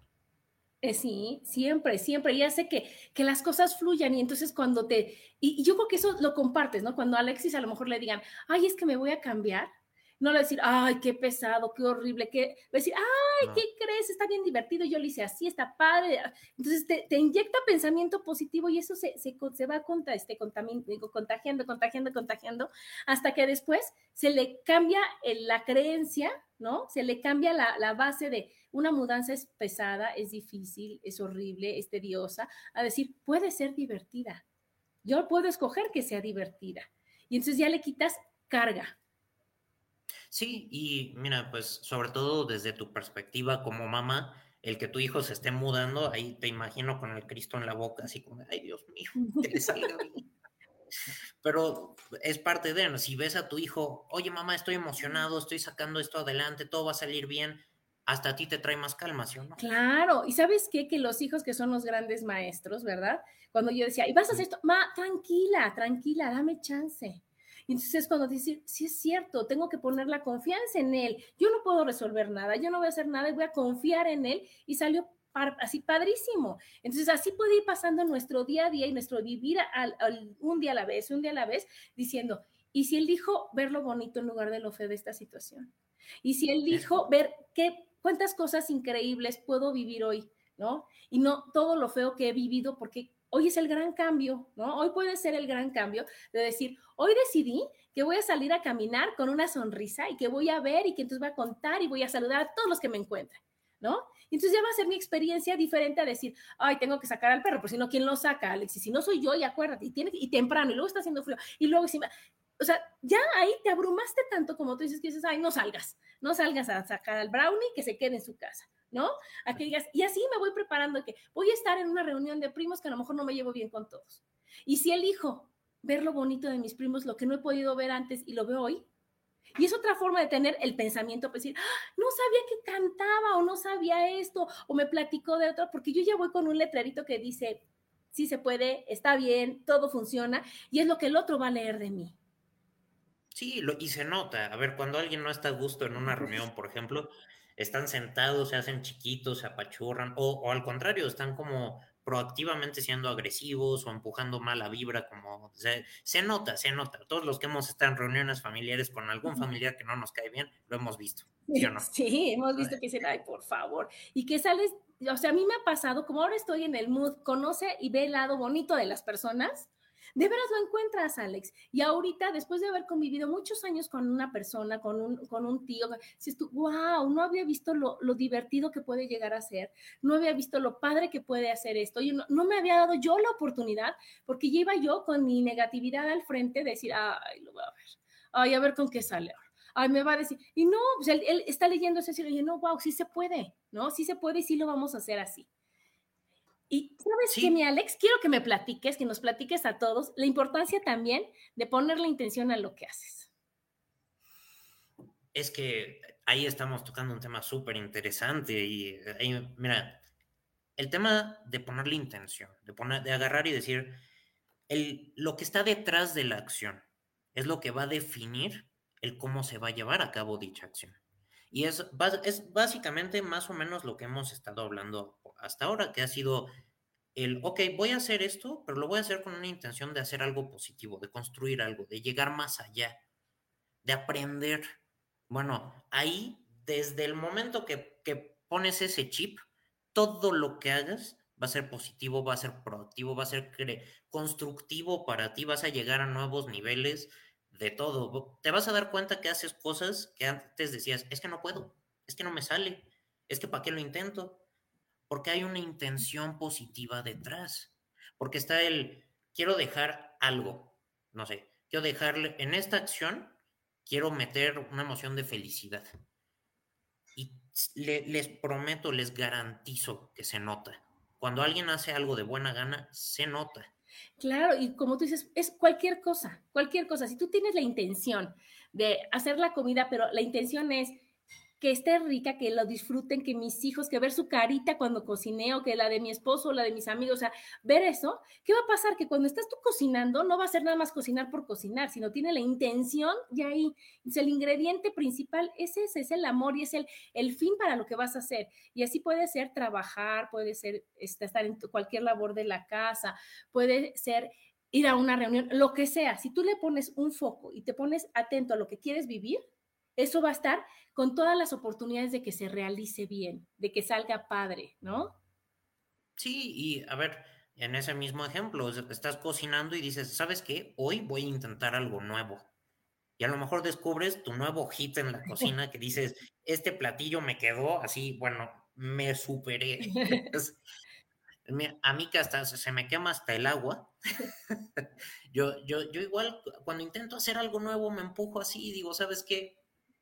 Eh, sí, siempre, siempre. Y hace que, que las cosas fluyan. Y entonces cuando te... Y, yo creo que eso lo compartes, ¿no? Cuando a Alexis a lo mejor le digan, ay, es que me voy a cambiar. No le decir, ay, qué pesado, qué horrible, que decir, ay, ¿qué crees? Está bien divertido, yo lo hice así, está padre. Entonces te, te inyecta pensamiento positivo y eso se, se, se va contra, este, contagiando, contagiando, contagiando, hasta que después se le cambia la creencia, ¿no? Se le cambia la, la base de, una mudanza es pesada, es difícil, es horrible, es tediosa, a decir, puede ser divertida. Yo puedo escoger que sea divertida. Y entonces ya le quitas carga. Sí, y mira, pues sobre todo desde tu perspectiva como mamá, el que tu hijo se esté mudando, ahí te imagino con el Cristo en la boca, así como, ay Dios mío, que le salga bien. (laughs) Pero es parte de, si ves a tu hijo, oye mamá, estoy emocionado, estoy sacando esto adelante, todo va a salir bien, hasta a ti te trae más calma, ¿sí o no? Claro, y sabes qué, que los hijos que son los grandes maestros, ¿verdad? Cuando yo decía, y vas a hacer esto, ma, tranquila, tranquila, dame chance. Y entonces es cuando dice, sí es cierto, tengo que poner la confianza en él. Yo no puedo resolver nada, yo no voy a hacer nada, voy a confiar en él. Y salió así padrísimo. Entonces así puede ir pasando nuestro día a día y nuestro vivir un día a la vez, un día a la vez, diciendo, ¿y si él dijo ver lo bonito en lugar de lo feo de esta situación? Y si él dijo ver qué cuántas cosas increíbles puedo vivir hoy, ¿no? Y no todo lo feo que he vivido porque hoy es el gran cambio, ¿no? Hoy puede ser el gran cambio de decir, hoy decidí que voy a salir a caminar con una sonrisa y que voy a ver y que entonces voy a contar y voy a saludar a todos los que me encuentren, ¿no? Y entonces ya va a ser mi experiencia diferente a decir, ay, tengo que sacar al perro, por si no, ¿quién lo saca, Alexis? Si no soy yo, y acuérdate, y, tiene, y temprano, y luego está haciendo frío, y luego encima, o sea, ya ahí te abrumaste tanto como tú dices que dices, ay, no salgas, no salgas a sacar al brownie, que se quede en su casa, ¿no? A que digas, y así me voy preparando que voy a estar en una reunión de primos que a lo mejor no me llevo bien con todos. Y si elijo ver lo bonito de mis primos, lo que no he podido ver antes y lo veo hoy, y es otra forma de tener el pensamiento, pues decir, ¡Ah! no sabía que cantaba o no sabía esto o me platicó de otro, porque yo ya voy con un letrerito que dice, sí se puede, está bien, todo funciona y es lo que el otro va a leer de mí. Sí, lo, y se nota. A ver, cuando alguien no está a gusto en una reunión, por ejemplo, están sentados, se hacen chiquitos, se apachurran, o, o al contrario, están como proactivamente siendo agresivos o empujando mala vibra, como se, se, nota, se nota. Todos los que hemos estado en reuniones familiares con algún familiar que no nos cae bien, lo hemos visto. ¿sí, o (laughs) no? sí hemos visto que dicen, ay, por favor. Y que sales, o sea, a mí me ha pasado, como ahora estoy en el mood, conoce y ve el lado bonito de las personas, De veras lo encuentras, Alex. Y ahorita, después de haber convivido muchos años con una persona, con un, con un tío, dices tú, wow, no había visto lo, divertido que puede llegar a ser, no había visto lo padre que puede hacer esto. Y no, no, me había dado yo la oportunidad, porque ya iba yo con mi negatividad al frente de decir, ay, lo voy a ver, ay, a ver con qué sale ahora. Ay, me va a decir, y no, pues él, está leyendo eso y no, wow, sí se puede, ¿no? Sí se puede y sí lo vamos a hacer así. Y sabes qué, mi Alex, quiero que me platiques, que nos platiques a todos la importancia también de poner la intención a lo que haces. Es que ahí estamos tocando un tema súper interesante y mira, el tema de poner la intención, de, poner, de agarrar y decir, el, lo que está detrás de la acción es lo que va a definir el cómo se va a llevar a cabo dicha acción. Y es, es básicamente más o menos lo que hemos estado hablando hasta ahora, que ha sido el, ok, voy a hacer esto, pero lo voy a hacer con una intención de hacer algo positivo, de construir algo, de llegar más allá, de aprender. Bueno, ahí, desde el momento que, que pones ese chip, todo lo que hagas va a ser positivo, va a ser proactivo, va a ser constructivo para ti, vas a llegar a nuevos niveles de todo. Te vas a dar cuenta que haces cosas que antes decías, es que no puedo, es que no me sale, es que para qué lo intento, porque hay una intención positiva detrás, porque está el, quiero dejar algo, no sé, quiero dejarle, en esta acción, quiero meter una emoción de felicidad. Y les prometo, les garantizo que se nota. Cuando alguien hace algo de buena gana, se nota. Claro, y como tú dices, es cualquier cosa, cualquier cosa. Si tú tienes la intención de hacer la comida, pero la intención es que esté rica, que lo disfruten, que mis hijos, que ver su carita cuando cocine o que la de mi esposo la de mis amigos, o sea, ver eso, ¿qué va a pasar? Que cuando estás tú cocinando, no va a ser nada más cocinar por cocinar, sino tiene la intención y ahí. Es el ingrediente principal, ese es, es el amor y es el, el fin para lo que vas a hacer. Y así puede ser trabajar, puede ser este, estar en cualquier labor de la casa, puede ser ir a una reunión, lo que sea. Si tú le pones un foco y te pones atento a lo que quieres vivir, eso va a estar con todas las oportunidades de que se realice bien, de que salga padre, ¿no? Sí, y a ver, en ese mismo ejemplo, estás cocinando y dices, ¿sabes qué? Hoy voy a intentar algo nuevo. Y a lo mejor descubres tu nuevo hit en la cocina que dices, este platillo me quedó así, bueno, me superé. (laughs) a mí que hasta se me quema hasta el agua. (laughs) yo, yo, yo igual cuando intento hacer algo nuevo me empujo así y digo, ¿sabes qué?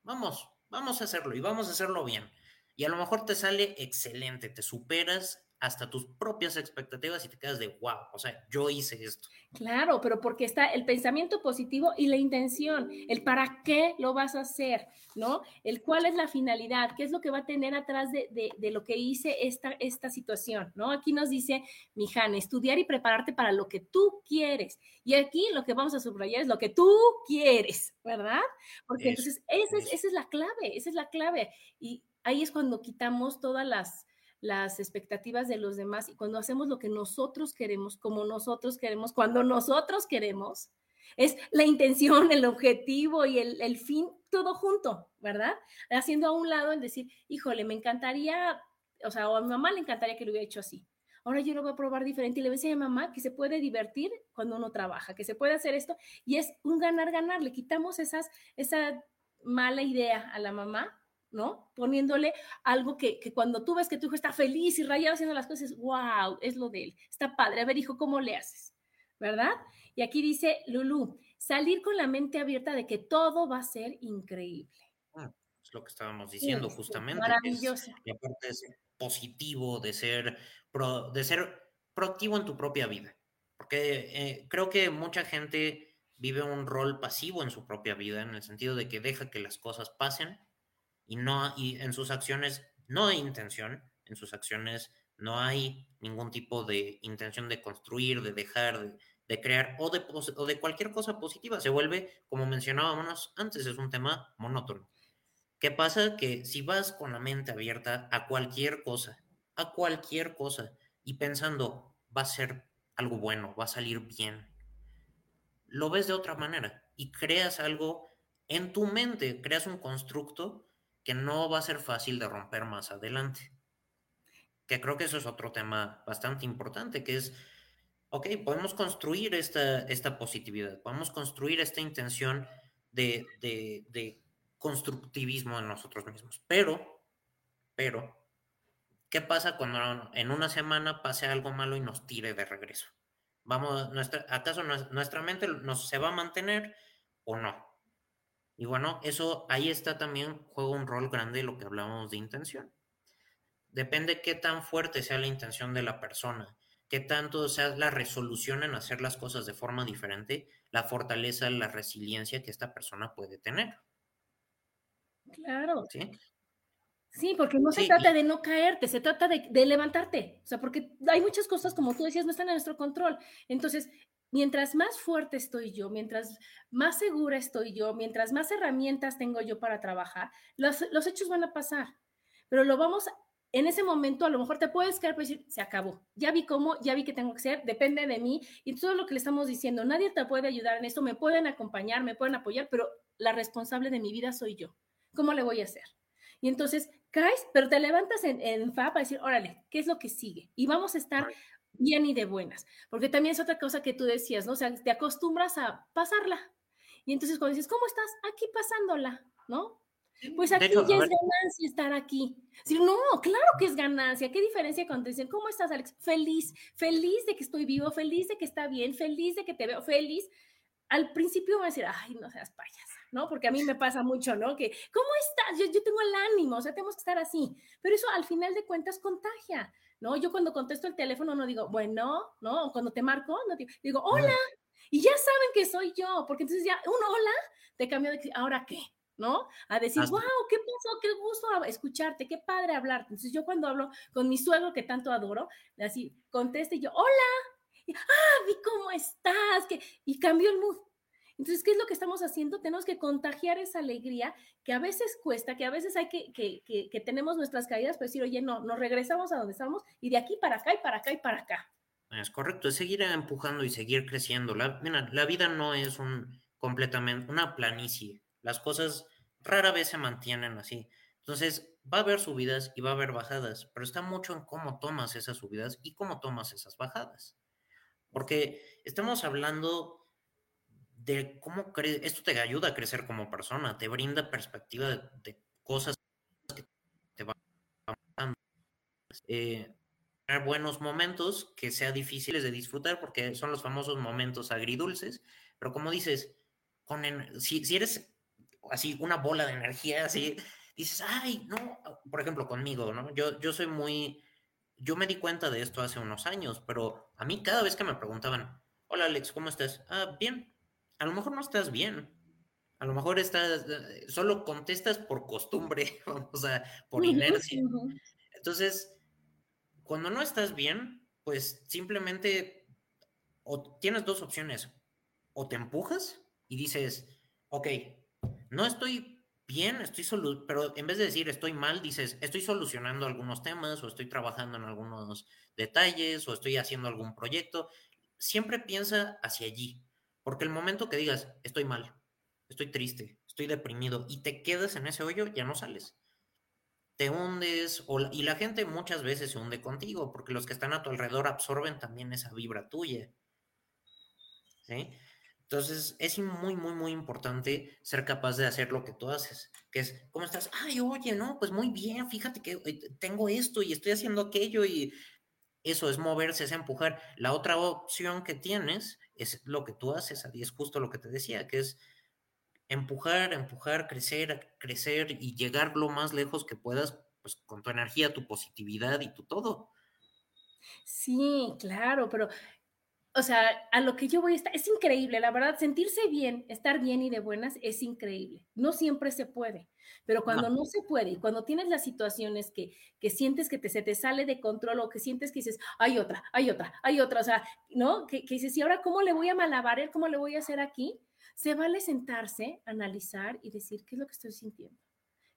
Vamos, vamos a hacerlo y vamos a hacerlo bien. Y a lo mejor te sale excelente, te superas hasta tus propias expectativas y te quedas de wow, o sea, yo hice esto. Claro, pero porque está el pensamiento positivo y la intención, el para qué lo vas a hacer, ¿no? El cuál es la finalidad, qué es lo que va a tener atrás de, de, lo que hice esta, esta situación, ¿no? Aquí nos dice Mijan, estudiar y prepararte para lo que tú quieres. Y aquí lo que vamos a subrayar es lo que tú quieres, ¿verdad? Porque entonces esa es, esa es la clave, esa es la clave. Y ahí es cuando quitamos todas las las expectativas de los demás y cuando hacemos lo que nosotros queremos, como nosotros queremos, cuando nosotros queremos, es la intención, el objetivo y el, fin, todo junto, ¿verdad? Haciendo a un lado el decir, híjole, me encantaría, o sea, o a mi mamá le encantaría que lo hubiera hecho así. Ahora yo lo voy a probar diferente y le voy a decir a mi mamá que se puede divertir cuando uno trabaja, que se puede hacer esto y es un ganar-ganar. Le quitamos esas, esa mala idea a la mamá ¿no? Poniéndole algo que, cuando tú ves que tu hijo está feliz y rayado haciendo las cosas, wow, es lo de él, está padre. A ver, hijo, ¿cómo le haces? ¿Verdad? Y aquí dice Lulu, salir con la mente abierta de que todo va a ser increíble. Ah, es lo que estábamos diciendo justamente. Maravilloso. Y aparte de ser positivo, de ser, de ser proactivo en tu propia vida. Porque eh, creo que mucha gente vive un rol pasivo en su propia vida, en el sentido de que deja que las cosas pasen y, no, y en sus acciones no hay intención, en sus acciones no hay ningún tipo de intención de construir, de dejar, de, crear o de, o de cualquier cosa positiva. Se vuelve, como mencionábamos antes, es un tema monótono. ¿Qué pasa? Que si vas con la mente abierta a cualquier cosa, a cualquier cosa, y pensando, va a ser algo bueno, va a salir bien, lo ves de otra manera y creas algo en tu mente, creas un constructo que no va a ser fácil de romper más adelante. Que creo que eso es otro tema bastante importante, que es ok, podemos construir esta, esta positividad, podemos construir esta intención de, de constructivismo en nosotros mismos. Pero, pero, ¿qué pasa cuando en una semana pase algo malo y nos tire de regreso? Vamos, nuestra, ¿acaso nuestra mente nos, se va a mantener o no? Y bueno, eso ahí está también, juega un rol grande lo que hablábamos de intención. Depende qué tan fuerte sea la intención de la persona, qué tanto sea la resolución en hacer las cosas de forma diferente, la fortaleza, la resiliencia que esta persona puede tener. Claro. Sí. Sí, porque no se trata de no caerte, se trata de, levantarte. O sea, porque hay muchas cosas, como tú decías, no están en nuestro control. Entonces, mientras más fuerte estoy yo, mientras más segura estoy yo, mientras más herramientas tengo yo para trabajar, los, los hechos van a pasar. Pero lo vamos, en ese momento a lo mejor te puedes quedar para decir, se acabó. Ya vi cómo, ya vi qué tengo que hacer, depende de mí. Y todo lo que le estamos diciendo, nadie te puede ayudar en esto, me pueden acompañar, me pueden apoyar, pero la responsable de mi vida soy yo. ¿Cómo le voy a hacer? Y entonces caes, pero te levantas en, en fa para decir, órale, ¿qué es lo que sigue? Y vamos a estar bien y de buenas, porque también es otra cosa que tú decías, ¿no? O sea, te acostumbras a pasarla. Y entonces cuando dices, ¿cómo estás? Aquí pasándola, ¿no? Pues aquí ya es ganancia estar aquí. Sí, no, claro que es ganancia. ¿Qué diferencia cuando te dicen, ¿cómo estás, Alex? Feliz, feliz de que estoy vivo, feliz de que está bien, feliz de que te veo, feliz. Al principio voy a decir, ay, no seas payasa. ¿no? Porque a mí me pasa mucho, ¿no? Que, ¿cómo estás? Yo, yo tengo el ánimo, o sea, tenemos que estar así. Pero eso al final de cuentas contagia, ¿no? Yo cuando contesto el teléfono no digo, bueno, ¿no? cuando te marco, no digo, digo, hola. Y ya saben que soy yo, porque entonces ya un hola te cambio de, ¿ahora qué? ¿no? A decir, wow, ¿qué pasó? Qué gusto escucharte, qué padre hablarte. Entonces yo cuando hablo con mi suegro que tanto adoro, así contesto y yo, hola, ah, vi cómo estás, que, y cambio el mood. Entonces, ¿qué es lo que estamos haciendo? Tenemos que contagiar esa alegría que a veces cuesta, que a veces hay que, que, que, tenemos nuestras caídas, pero decir, oye, no, nos regresamos a donde estamos y de aquí para acá y para acá y para acá. Es correcto, es seguir empujando y seguir creciendo. La, la vida no es un completamente una planicie. Las cosas rara vez se mantienen así. Entonces, va a haber subidas y va a haber bajadas, pero está mucho en cómo tomas esas subidas y cómo tomas esas bajadas. Porque estamos hablando de cómo crees, esto te ayuda a crecer como persona, te brinda perspectiva de, cosas que te van a eh, buenos momentos que sean difíciles de disfrutar porque son los famosos momentos agridulces, pero como dices, con si, si eres así una bola de energía, así, dices, ay, no, por ejemplo, conmigo, ¿no? Yo, yo soy muy, yo me di cuenta de esto hace unos años, pero a mí cada vez que me preguntaban, hola Alex, ¿cómo estás? Ah, bien, a lo mejor no estás bien. A lo mejor estás, eh, solo contestas por costumbre, (laughs) o sea, por inercia. Entonces, cuando no estás bien, pues simplemente o tienes dos opciones. O te empujas y dices, ok, no estoy bien, estoy solo, pero en vez de decir estoy mal, dices, estoy solucionando algunos temas o estoy trabajando en algunos detalles o estoy haciendo algún proyecto. Siempre piensa hacia allí. Porque el momento que digas, estoy mal, estoy triste, estoy deprimido y te quedas en ese hoyo, ya no sales. Te hundes y la gente muchas veces se hunde contigo porque los que están a tu alrededor absorben también esa vibra tuya. ¿Sí? Entonces es muy, muy, muy importante ser capaz de hacer lo que tú haces, que es, ¿cómo estás? Ay, oye, no, pues muy bien, fíjate que eh, tengo esto y estoy haciendo aquello y eso es moverse, es empujar. La otra opción que tienes es lo que tú haces, y es justo lo que te decía, que es empujar, empujar, crecer, crecer y llegar lo más lejos que puedas, pues con tu energía, tu positividad y tu todo. Sí, claro, pero o sea, a lo que yo voy a estar, es increíble, la verdad, sentirse bien, estar bien y de buenas es increíble. No siempre se puede, pero cuando no, se puede y cuando tienes las situaciones que, que sientes que te, se te sale de control o que sientes que dices, hay otra, hay otra, hay otra, o sea, ¿no? Que, que dices, ¿y ahora cómo le voy a malabar? ¿Cómo le voy a hacer aquí? Se vale sentarse, analizar y decir, ¿qué es lo que estoy sintiendo?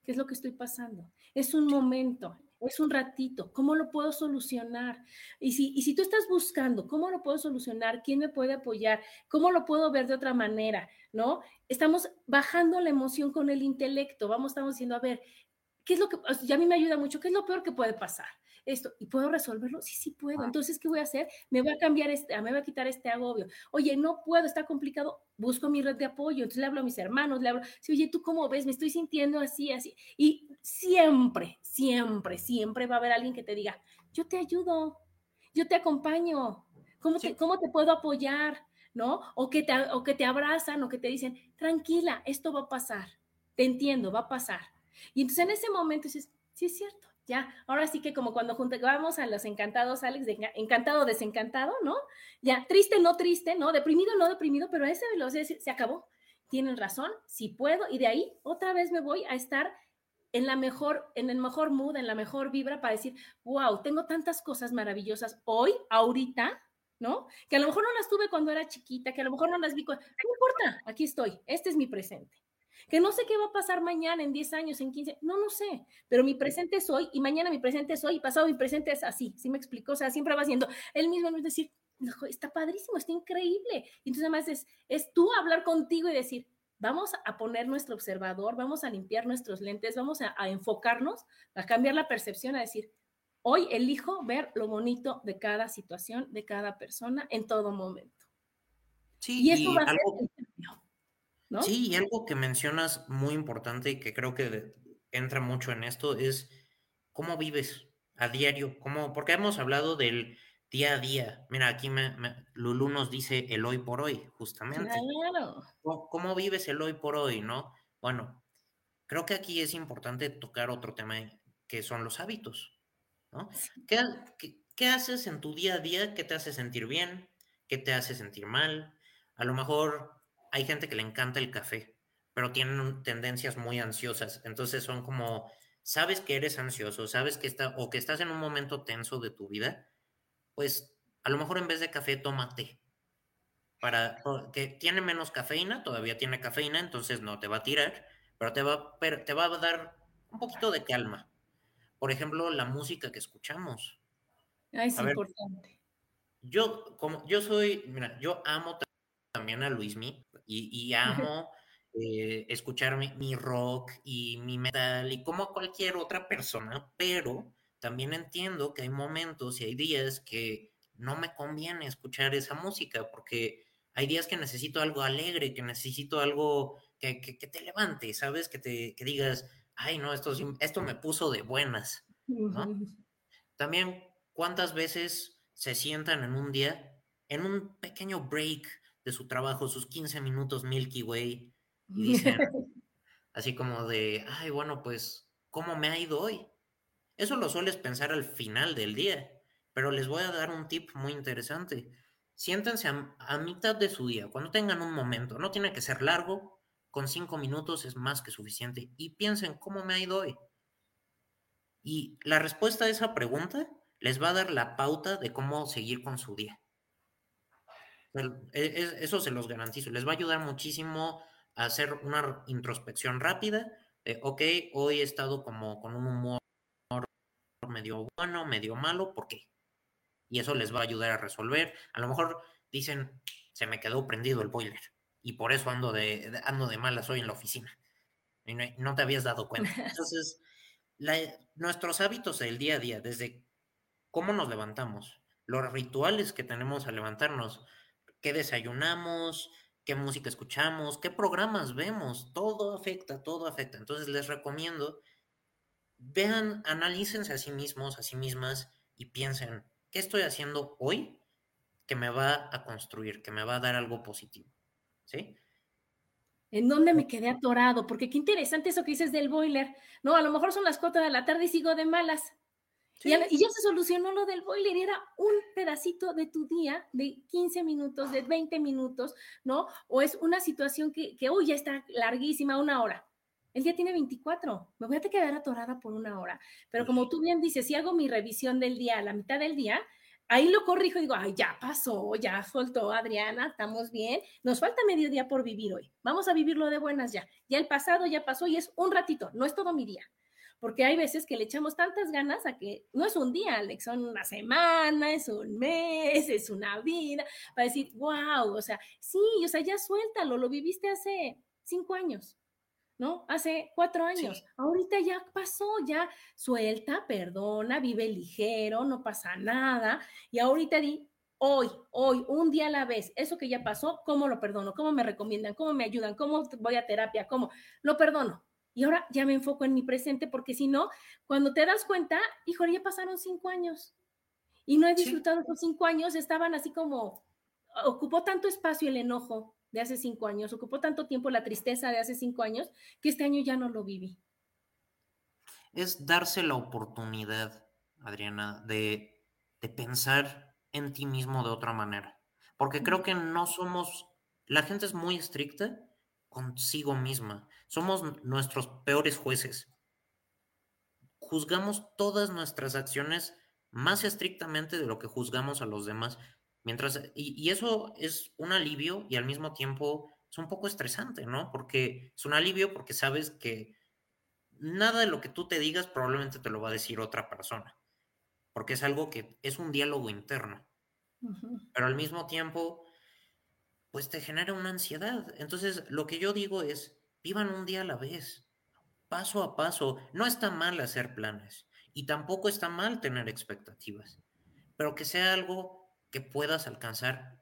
¿Qué es lo que estoy pasando? Es un momento, es un ratito, ¿cómo lo puedo solucionar? Y si, y si tú estás buscando, ¿cómo lo puedo solucionar? ¿Quién me puede apoyar? ¿Cómo lo puedo ver de otra manera? ¿No? Estamos bajando la emoción con el intelecto, vamos, estamos diciendo, a ver, ¿qué es lo que, ya a mí me ayuda mucho, qué es lo peor que puede pasar? Esto, ¿y puedo resolverlo? Sí, sí puedo. Entonces, ¿qué voy a hacer? Me voy a cambiar este, me voy a quitar este agobio. Oye, no puedo, está complicado, busco mi red de apoyo. Entonces le hablo a mis hermanos, le hablo, sí, oye, ¿tú cómo ves? Me estoy sintiendo así, así. Y siempre, siempre, siempre va a haber alguien que te diga, yo te ayudo, yo te acompaño, ¿cómo, te, ¿cómo te puedo apoyar? ¿No? O que, te, o que te abrazan o que te dicen, tranquila, esto va a pasar, te entiendo, va a pasar. Y entonces en ese momento dices, sí es cierto, ya, ahora sí que como cuando vamos a los encantados, Alex, de encantado, desencantado, ¿no? Ya, triste, no triste, ¿no? Deprimido, no deprimido, pero a ese velocidad se acabó. Tienen razón, sí puedo, y de ahí otra vez me voy a estar en la mejor, en el mejor mood, en la mejor vibra para decir, wow, tengo tantas cosas maravillosas hoy, ahorita, ¿no? Que a lo mejor no las tuve cuando era chiquita, que a lo mejor no las vi, cuando... no importa, aquí estoy, este es mi presente. Que no sé qué va a pasar mañana, en 10 años, en 15, no, no sé, pero mi presente es hoy y mañana mi presente es hoy y pasado mi presente es así, ¿sí me explico? O sea, siempre va siendo el mismo, es decir, está padrísimo, está increíble. Y entonces además es, es tú hablar contigo y decir, vamos a poner nuestro observador, vamos a limpiar nuestros lentes, vamos a, enfocarnos, a cambiar la percepción, a decir, hoy elijo ver lo bonito de cada situación, de cada persona en todo momento. Sí, y eso va a algo, ser ¿no? Sí, y algo que mencionas muy importante y que creo que entra mucho en esto es cómo vives a diario, cómo, porque hemos hablado del día a día. Mira, aquí me, Lulu nos dice el hoy por hoy, justamente. Claro. ¿Cómo, vives el hoy por hoy, no? Bueno, creo que aquí es importante tocar otro tema que son los hábitos, ¿no? ¿Qué, qué, haces en tu día a día que te hace sentir bien? ¿Qué te hace sentir mal? A lo mejor hay gente que le encanta el café, pero tienen tendencias muy ansiosas. Entonces son como, sabes que eres ansioso, sabes que está, o que estás en un momento tenso de tu vida, pues a lo mejor en vez de café toma té. Para, que tiene menos cafeína, todavía tiene cafeína, entonces no te va a tirar, pero te va, te va a dar un poquito de calma. Por ejemplo, la música que escuchamos. Ah, es importante. yo, como, yo soy, mira, yo amo también a Luismi y, y amo eh, escuchar mi, mi, rock y mi metal y como cualquier otra persona, pero también entiendo que hay momentos y hay días que no me conviene escuchar esa música porque hay días que necesito algo alegre, que necesito algo que, te levante, ¿sabes? Que te que digas, ay, no, esto, esto me puso de buenas, También, ¿cuántas veces se sientan en un día, en un pequeño break de su trabajo, sus 15 minutos Milky Way, y dicen, (laughs) así como de, ay, bueno, pues, ¿cómo me ha ido hoy? Eso lo sueles pensar al final del día, pero les voy a dar un tip muy interesante. Siéntense a, mitad de su día, cuando tengan un momento, no tiene que ser largo, con cinco minutos es más que suficiente, y piensen cómo me ha ido hoy. Y la respuesta a esa pregunta les va a dar la pauta de cómo seguir con su día. E, eso se los garantizo. Les va a ayudar muchísimo a hacer una introspección rápida. De, ok, hoy he estado como con un humor medio bueno, medio malo, ¿por qué? Y eso les va a ayudar a resolver. A lo mejor dicen, se me quedó prendido el boiler y por eso ando de, ando de malas hoy en la oficina. Y no, te habías dado cuenta. (laughs) Entonces, nuestros hábitos del día a día, desde cómo nos levantamos, los rituales que tenemos al levantarnos, qué desayunamos, qué música escuchamos, qué programas vemos, todo afecta, todo afecta. Entonces les recomiendo vean, analícense a sí mismos, a sí mismas y piensen, ¿qué estoy haciendo hoy que me va a construir, que me va a dar algo positivo? ¿Sí? ¿En dónde me quedé atorado? Porque qué interesante eso que dices del boiler. No, a lo mejor son las cuatro de la tarde y sigo de malas. Y, ya, se solucionó lo del boiler, era un pedacito de tu día de 15 minutos, de 20 minutos, ¿no? O es una situación que, que uy, ya está larguísima, una hora. El día tiene 24, me voy a quedar atorada por una hora. Pero como tú bien dices, si hago mi revisión del día a la mitad del día, ahí lo corrijo y digo, ay, ya pasó, ya soltó Adriana, estamos bien, nos falta medio día por vivir hoy, vamos a vivirlo de buenas ya. Ya el pasado ya pasó y es un ratito, no es todo mi día. Porque hay veces que le echamos tantas ganas a que no es un día, Alex, son una semana, es un mes, es una vida, para decir, wow, o sea, sí, o sea, ya suéltalo, lo viviste hace cinco años, ¿no? Hace cuatro años. Ahorita ya pasó, ya suelta, perdona, vive ligero, no pasa nada. Y ahorita di, hoy, hoy, un día a la vez, eso que ya pasó, ¿cómo lo perdono? ¿Cómo me recomiendan? ¿Cómo me ayudan? ¿Cómo voy a terapia? ¿Cómo? Lo perdono. Y ahora ya me enfoco en mi presente porque si no, cuando te das cuenta, hijo, ya pasaron cinco años y no he disfrutado esos cinco años, estaban así como, ocupó tanto espacio el enojo de hace cinco años, ocupó tanto tiempo la tristeza de hace cinco años, que este año ya no lo viví. Es darse la oportunidad, Adriana, de, de pensar en ti mismo de otra manera. Porque creo que no somos, la gente es muy estricta consigo misma. Somos nuestros peores jueces. Juzgamos todas nuestras acciones más estrictamente de lo que juzgamos a los demás. Mientras, y, y, eso es un alivio y al mismo tiempo es un poco estresante, ¿no? Porque es un alivio porque sabes que nada de lo que tú te digas probablemente te lo va a decir otra persona porque es algo que es un diálogo interno. Pero al mismo tiempo, pues te genera una ansiedad. Entonces, lo que yo digo es, vivan un día a la vez, paso a paso. No está mal hacer planes y tampoco está mal tener expectativas, pero que sea algo que puedas alcanzar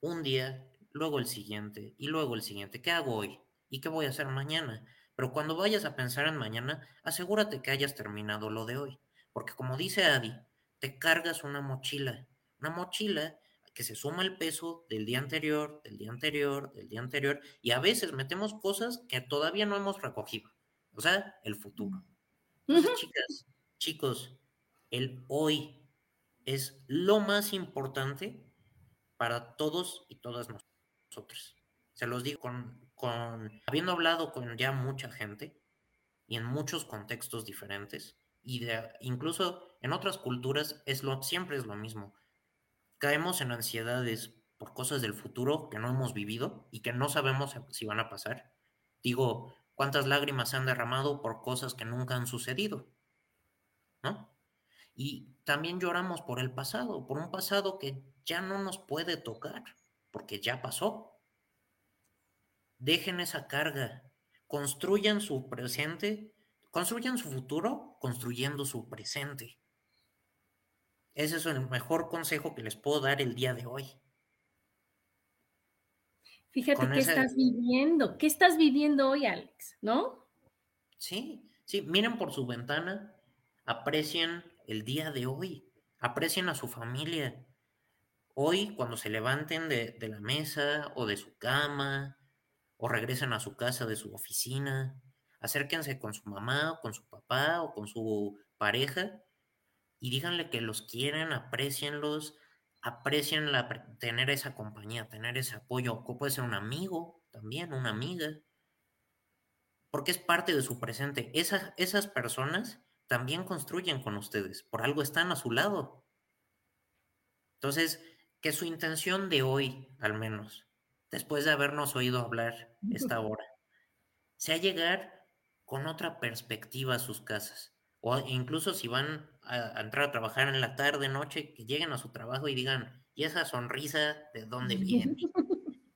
un día, luego el siguiente y luego el siguiente. ¿Qué hago hoy? ¿Y qué voy a hacer mañana? Pero cuando vayas a pensar en mañana, asegúrate que hayas terminado lo de hoy. Porque como dice Adi, te cargas una mochila, una mochila que se suma el peso del día anterior, del día anterior, del día anterior, y a veces metemos cosas que todavía no hemos recogido, o sea, el futuro. Entonces, chicas, chicos, el hoy es lo más importante para todos y todas nosotros. Se los digo con, con habiendo hablado con ya mucha gente y en muchos contextos diferentes, y de, incluso en otras culturas es lo, siempre es lo mismo. Caemos en ansiedades por cosas del futuro que no hemos vivido y que no sabemos si van a pasar. Digo, ¿cuántas lágrimas se han derramado por cosas que nunca han sucedido? ¿No? Y también lloramos por el pasado, por un pasado que ya no nos puede tocar, porque ya pasó. Dejen esa carga, construyan su presente Construyan su futuro construyendo su presente. Ese es el mejor consejo que les puedo dar el día de hoy. Fíjate qué estás viviendo, qué estás viviendo hoy, Alex, ¿no? Sí, sí, miren por su ventana, aprecien el día de hoy, aprecien a su familia. Hoy, cuando se levanten de, de la mesa o de su cama, o regresen a su casa de su oficina, acérquense con su mamá o con su papá o con su pareja y díganle que los quieren, aprecienlos, aprecien la, tener esa compañía, tener ese apoyo. O puede ser un amigo también, una amiga, porque es parte de su presente. Esas, esas personas también construyen con ustedes, por algo están a su lado. Entonces, que su intención de hoy, al menos, después de habernos oído hablar esta hora, sea llegar con otra perspectiva a sus casas. O incluso si van a, entrar a trabajar en la tarde, noche, que lleguen a su trabajo y digan, ¿y esa sonrisa de dónde viene? (laughs)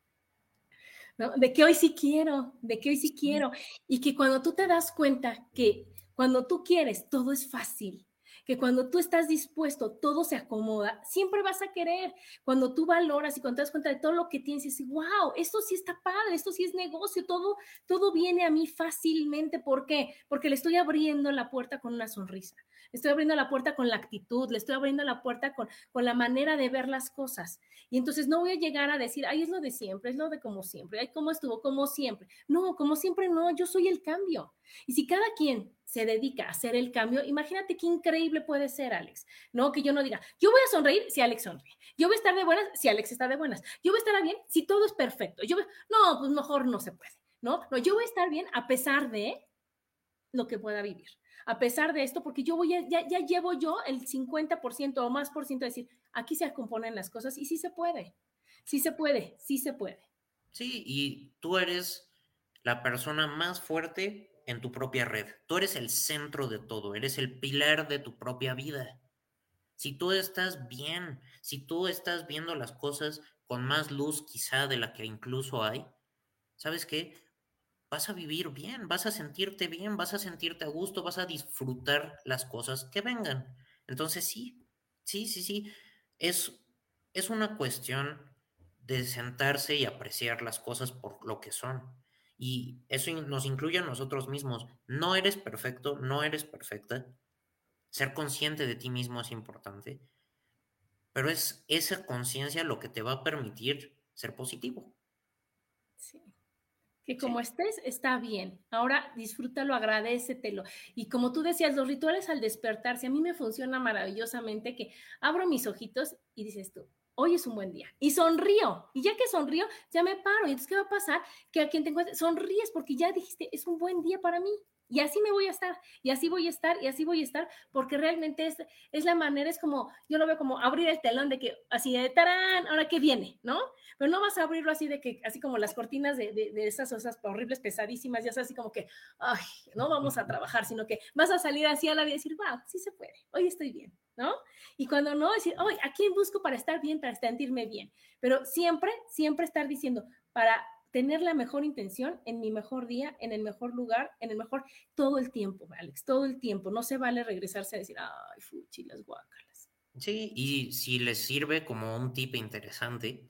De que hoy sí quiero, de que hoy sí quiero. Y que cuando tú te das cuenta que cuando tú quieres, todo es fácil que cuando tú estás dispuesto, todo se acomoda, siempre vas a querer. Cuando tú valoras y cuando te das cuenta de todo lo que tienes dices, wow, esto sí está padre, esto sí es negocio, todo, todo viene a mí fácilmente. ¿Por qué? Porque le estoy abriendo la puerta con una sonrisa, estoy abriendo la puerta con la actitud, le estoy abriendo la puerta con, con la manera de ver las cosas. Y entonces no voy a llegar a decir, ay, es lo de siempre, es lo de como siempre, ay, cómo estuvo, como siempre. No, como siempre no, yo soy el cambio. Y si cada quien se dedica a hacer el cambio, imagínate qué increíble puede ser, Alex. No, que yo no diga, yo voy a sonreír si Alex sonríe. Yo voy a estar de buenas si Alex está de buenas. Yo voy a estar bien si todo es perfecto. Yo no, pues mejor no se puede. No, no, yo voy a estar bien a pesar de lo que pueda vivir. A pesar de esto, porque yo voy a, ya, llevo yo el 50% o más por ciento de decir, aquí se componen las cosas y sí se puede. Sí se puede, sí se puede. Sí, y tú eres la persona más fuerte en tu propia red. Tú eres el centro de todo, eres el pilar de tu propia vida. Si tú estás bien, si tú estás viendo las cosas con más luz quizá de la que incluso hay, ¿sabes qué? Vas a vivir bien, vas a sentirte bien, vas a sentirte a gusto, vas a disfrutar las cosas que vengan. Entonces sí, sí, sí, sí, es, es una cuestión de sentarse y apreciar las cosas por lo que son. Y eso nos incluye a nosotros mismos. No eres perfecto, no eres perfecta. Ser consciente de ti mismo es importante, pero es esa conciencia lo que te va a permitir ser positivo. Sí. Que como estés, está bien. Ahora disfrútalo, agradecetelo. Y como tú decías, los rituales al despertarse, a mí me funciona maravillosamente que abro mis ojitos y dices tú, hoy es un buen día. Y sonrío. Y ya que sonrío, ya me paro. Y entonces, ¿qué va a pasar? Que a quien te encuentres, sonríes porque ya dijiste, es un buen día para mí. Y así me voy a estar, y así voy a estar, y así voy a estar, porque realmente es, es la manera, es como, yo lo veo como abrir el telón de que, así de tarán, ahora que viene, ¿no? Pero no vas a abrirlo así de que, así como las cortinas de, de, esas cosas horribles, pesadísimas, ya sabes, así como que, ay, no vamos a trabajar, sino que vas a salir así a la vida y decir, wow, sí se puede, hoy estoy bien, ¿no? Y cuando no, decir, hoy, ¿a quién busco para estar bien, para sentirme bien? Pero siempre, siempre estar diciendo, para tener la mejor intención en mi mejor día, en el mejor lugar, en el mejor, todo el tiempo, Alex, todo el tiempo. No se vale regresarse a decir, ay, fuchi, las guácalas. Sí, y si les sirve como un tip interesante,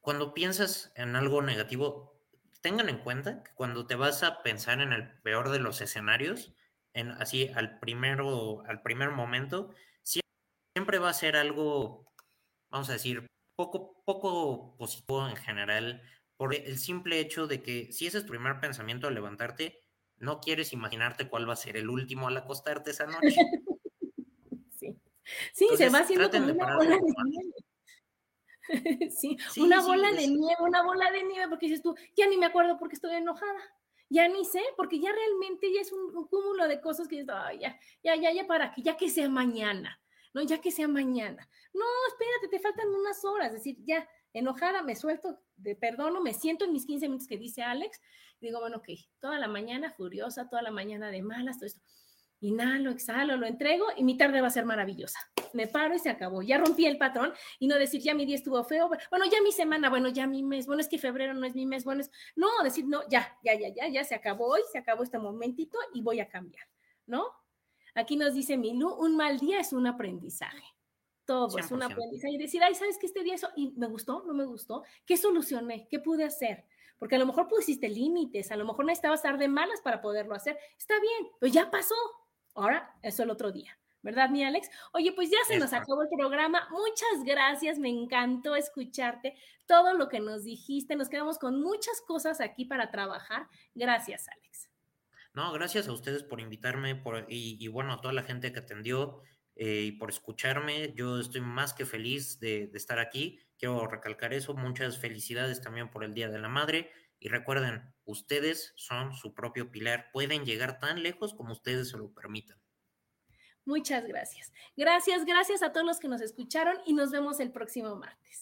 cuando piensas en algo negativo, tengan en cuenta que cuando te vas a pensar en el peor de los escenarios, en así al primero, al primer momento, siempre va a ser algo, vamos a decir, poco, poco positivo en general, por el simple hecho de que si ese es tu primer pensamiento al levantarte, no quieres imaginarte cuál va a ser el último al acostarte esa noche. (laughs) Sí, sí se va haciendo como una bola de nieve. (laughs) sí, una bola de nieve, una bola de nieve, porque dices tú, ya ni me acuerdo porque estoy enojada. Ya ni sé, porque ya realmente ya es un, cúmulo de cosas que dices, ya, ya, ya, ya para que, ya que sea mañana, ¿no? Ya que sea mañana. No, espérate, te faltan unas horas, es decir, ya, enojada, me suelto de perdono, me siento en mis 15 minutos que dice Alex, digo, bueno, ok, toda la mañana furiosa, toda la mañana de malas, todo esto. Inhalo, exhalo, lo entrego y mi tarde va a ser maravillosa. Me paro y se acabó. Ya rompí el patrón y no decir, ya mi día estuvo feo, bueno, ya mi semana, bueno, ya mi mes, bueno, es que febrero no es mi mes, bueno, es... No, decir, no, ya, ya, ya, ya, ya se acabó hoy, se acabó este momentito y voy a cambiar, ¿no? Aquí nos dice Milú, un mal día es un aprendizaje todo, es una aprendizaje y decir, ay, ¿sabes qué este día eso? Y me gustó, no me gustó, ¿qué solucioné? ¿Qué pude hacer? Porque a lo mejor pusiste límites, a lo mejor necesitabas estar de malas para poderlo hacer. Está bien, pues ya pasó. Ahora es el otro día. ¿Verdad, mi Alex? Oye, pues ya se nos acabó el programa. Muchas gracias, me encantó escucharte todo lo que nos dijiste. Nos quedamos con muchas cosas aquí para trabajar. Gracias, Alex. No, gracias a ustedes por invitarme por, y, y bueno, a toda la gente que atendió. Eh, y por escucharme. Yo estoy más que feliz de, de estar aquí. Quiero recalcar eso. Muchas felicidades también por el Día de la Madre. Y recuerden, ustedes son su propio pilar. Pueden llegar tan lejos como ustedes se lo permitan. Muchas gracias. Gracias, gracias a todos los que nos escucharon y nos vemos el próximo martes.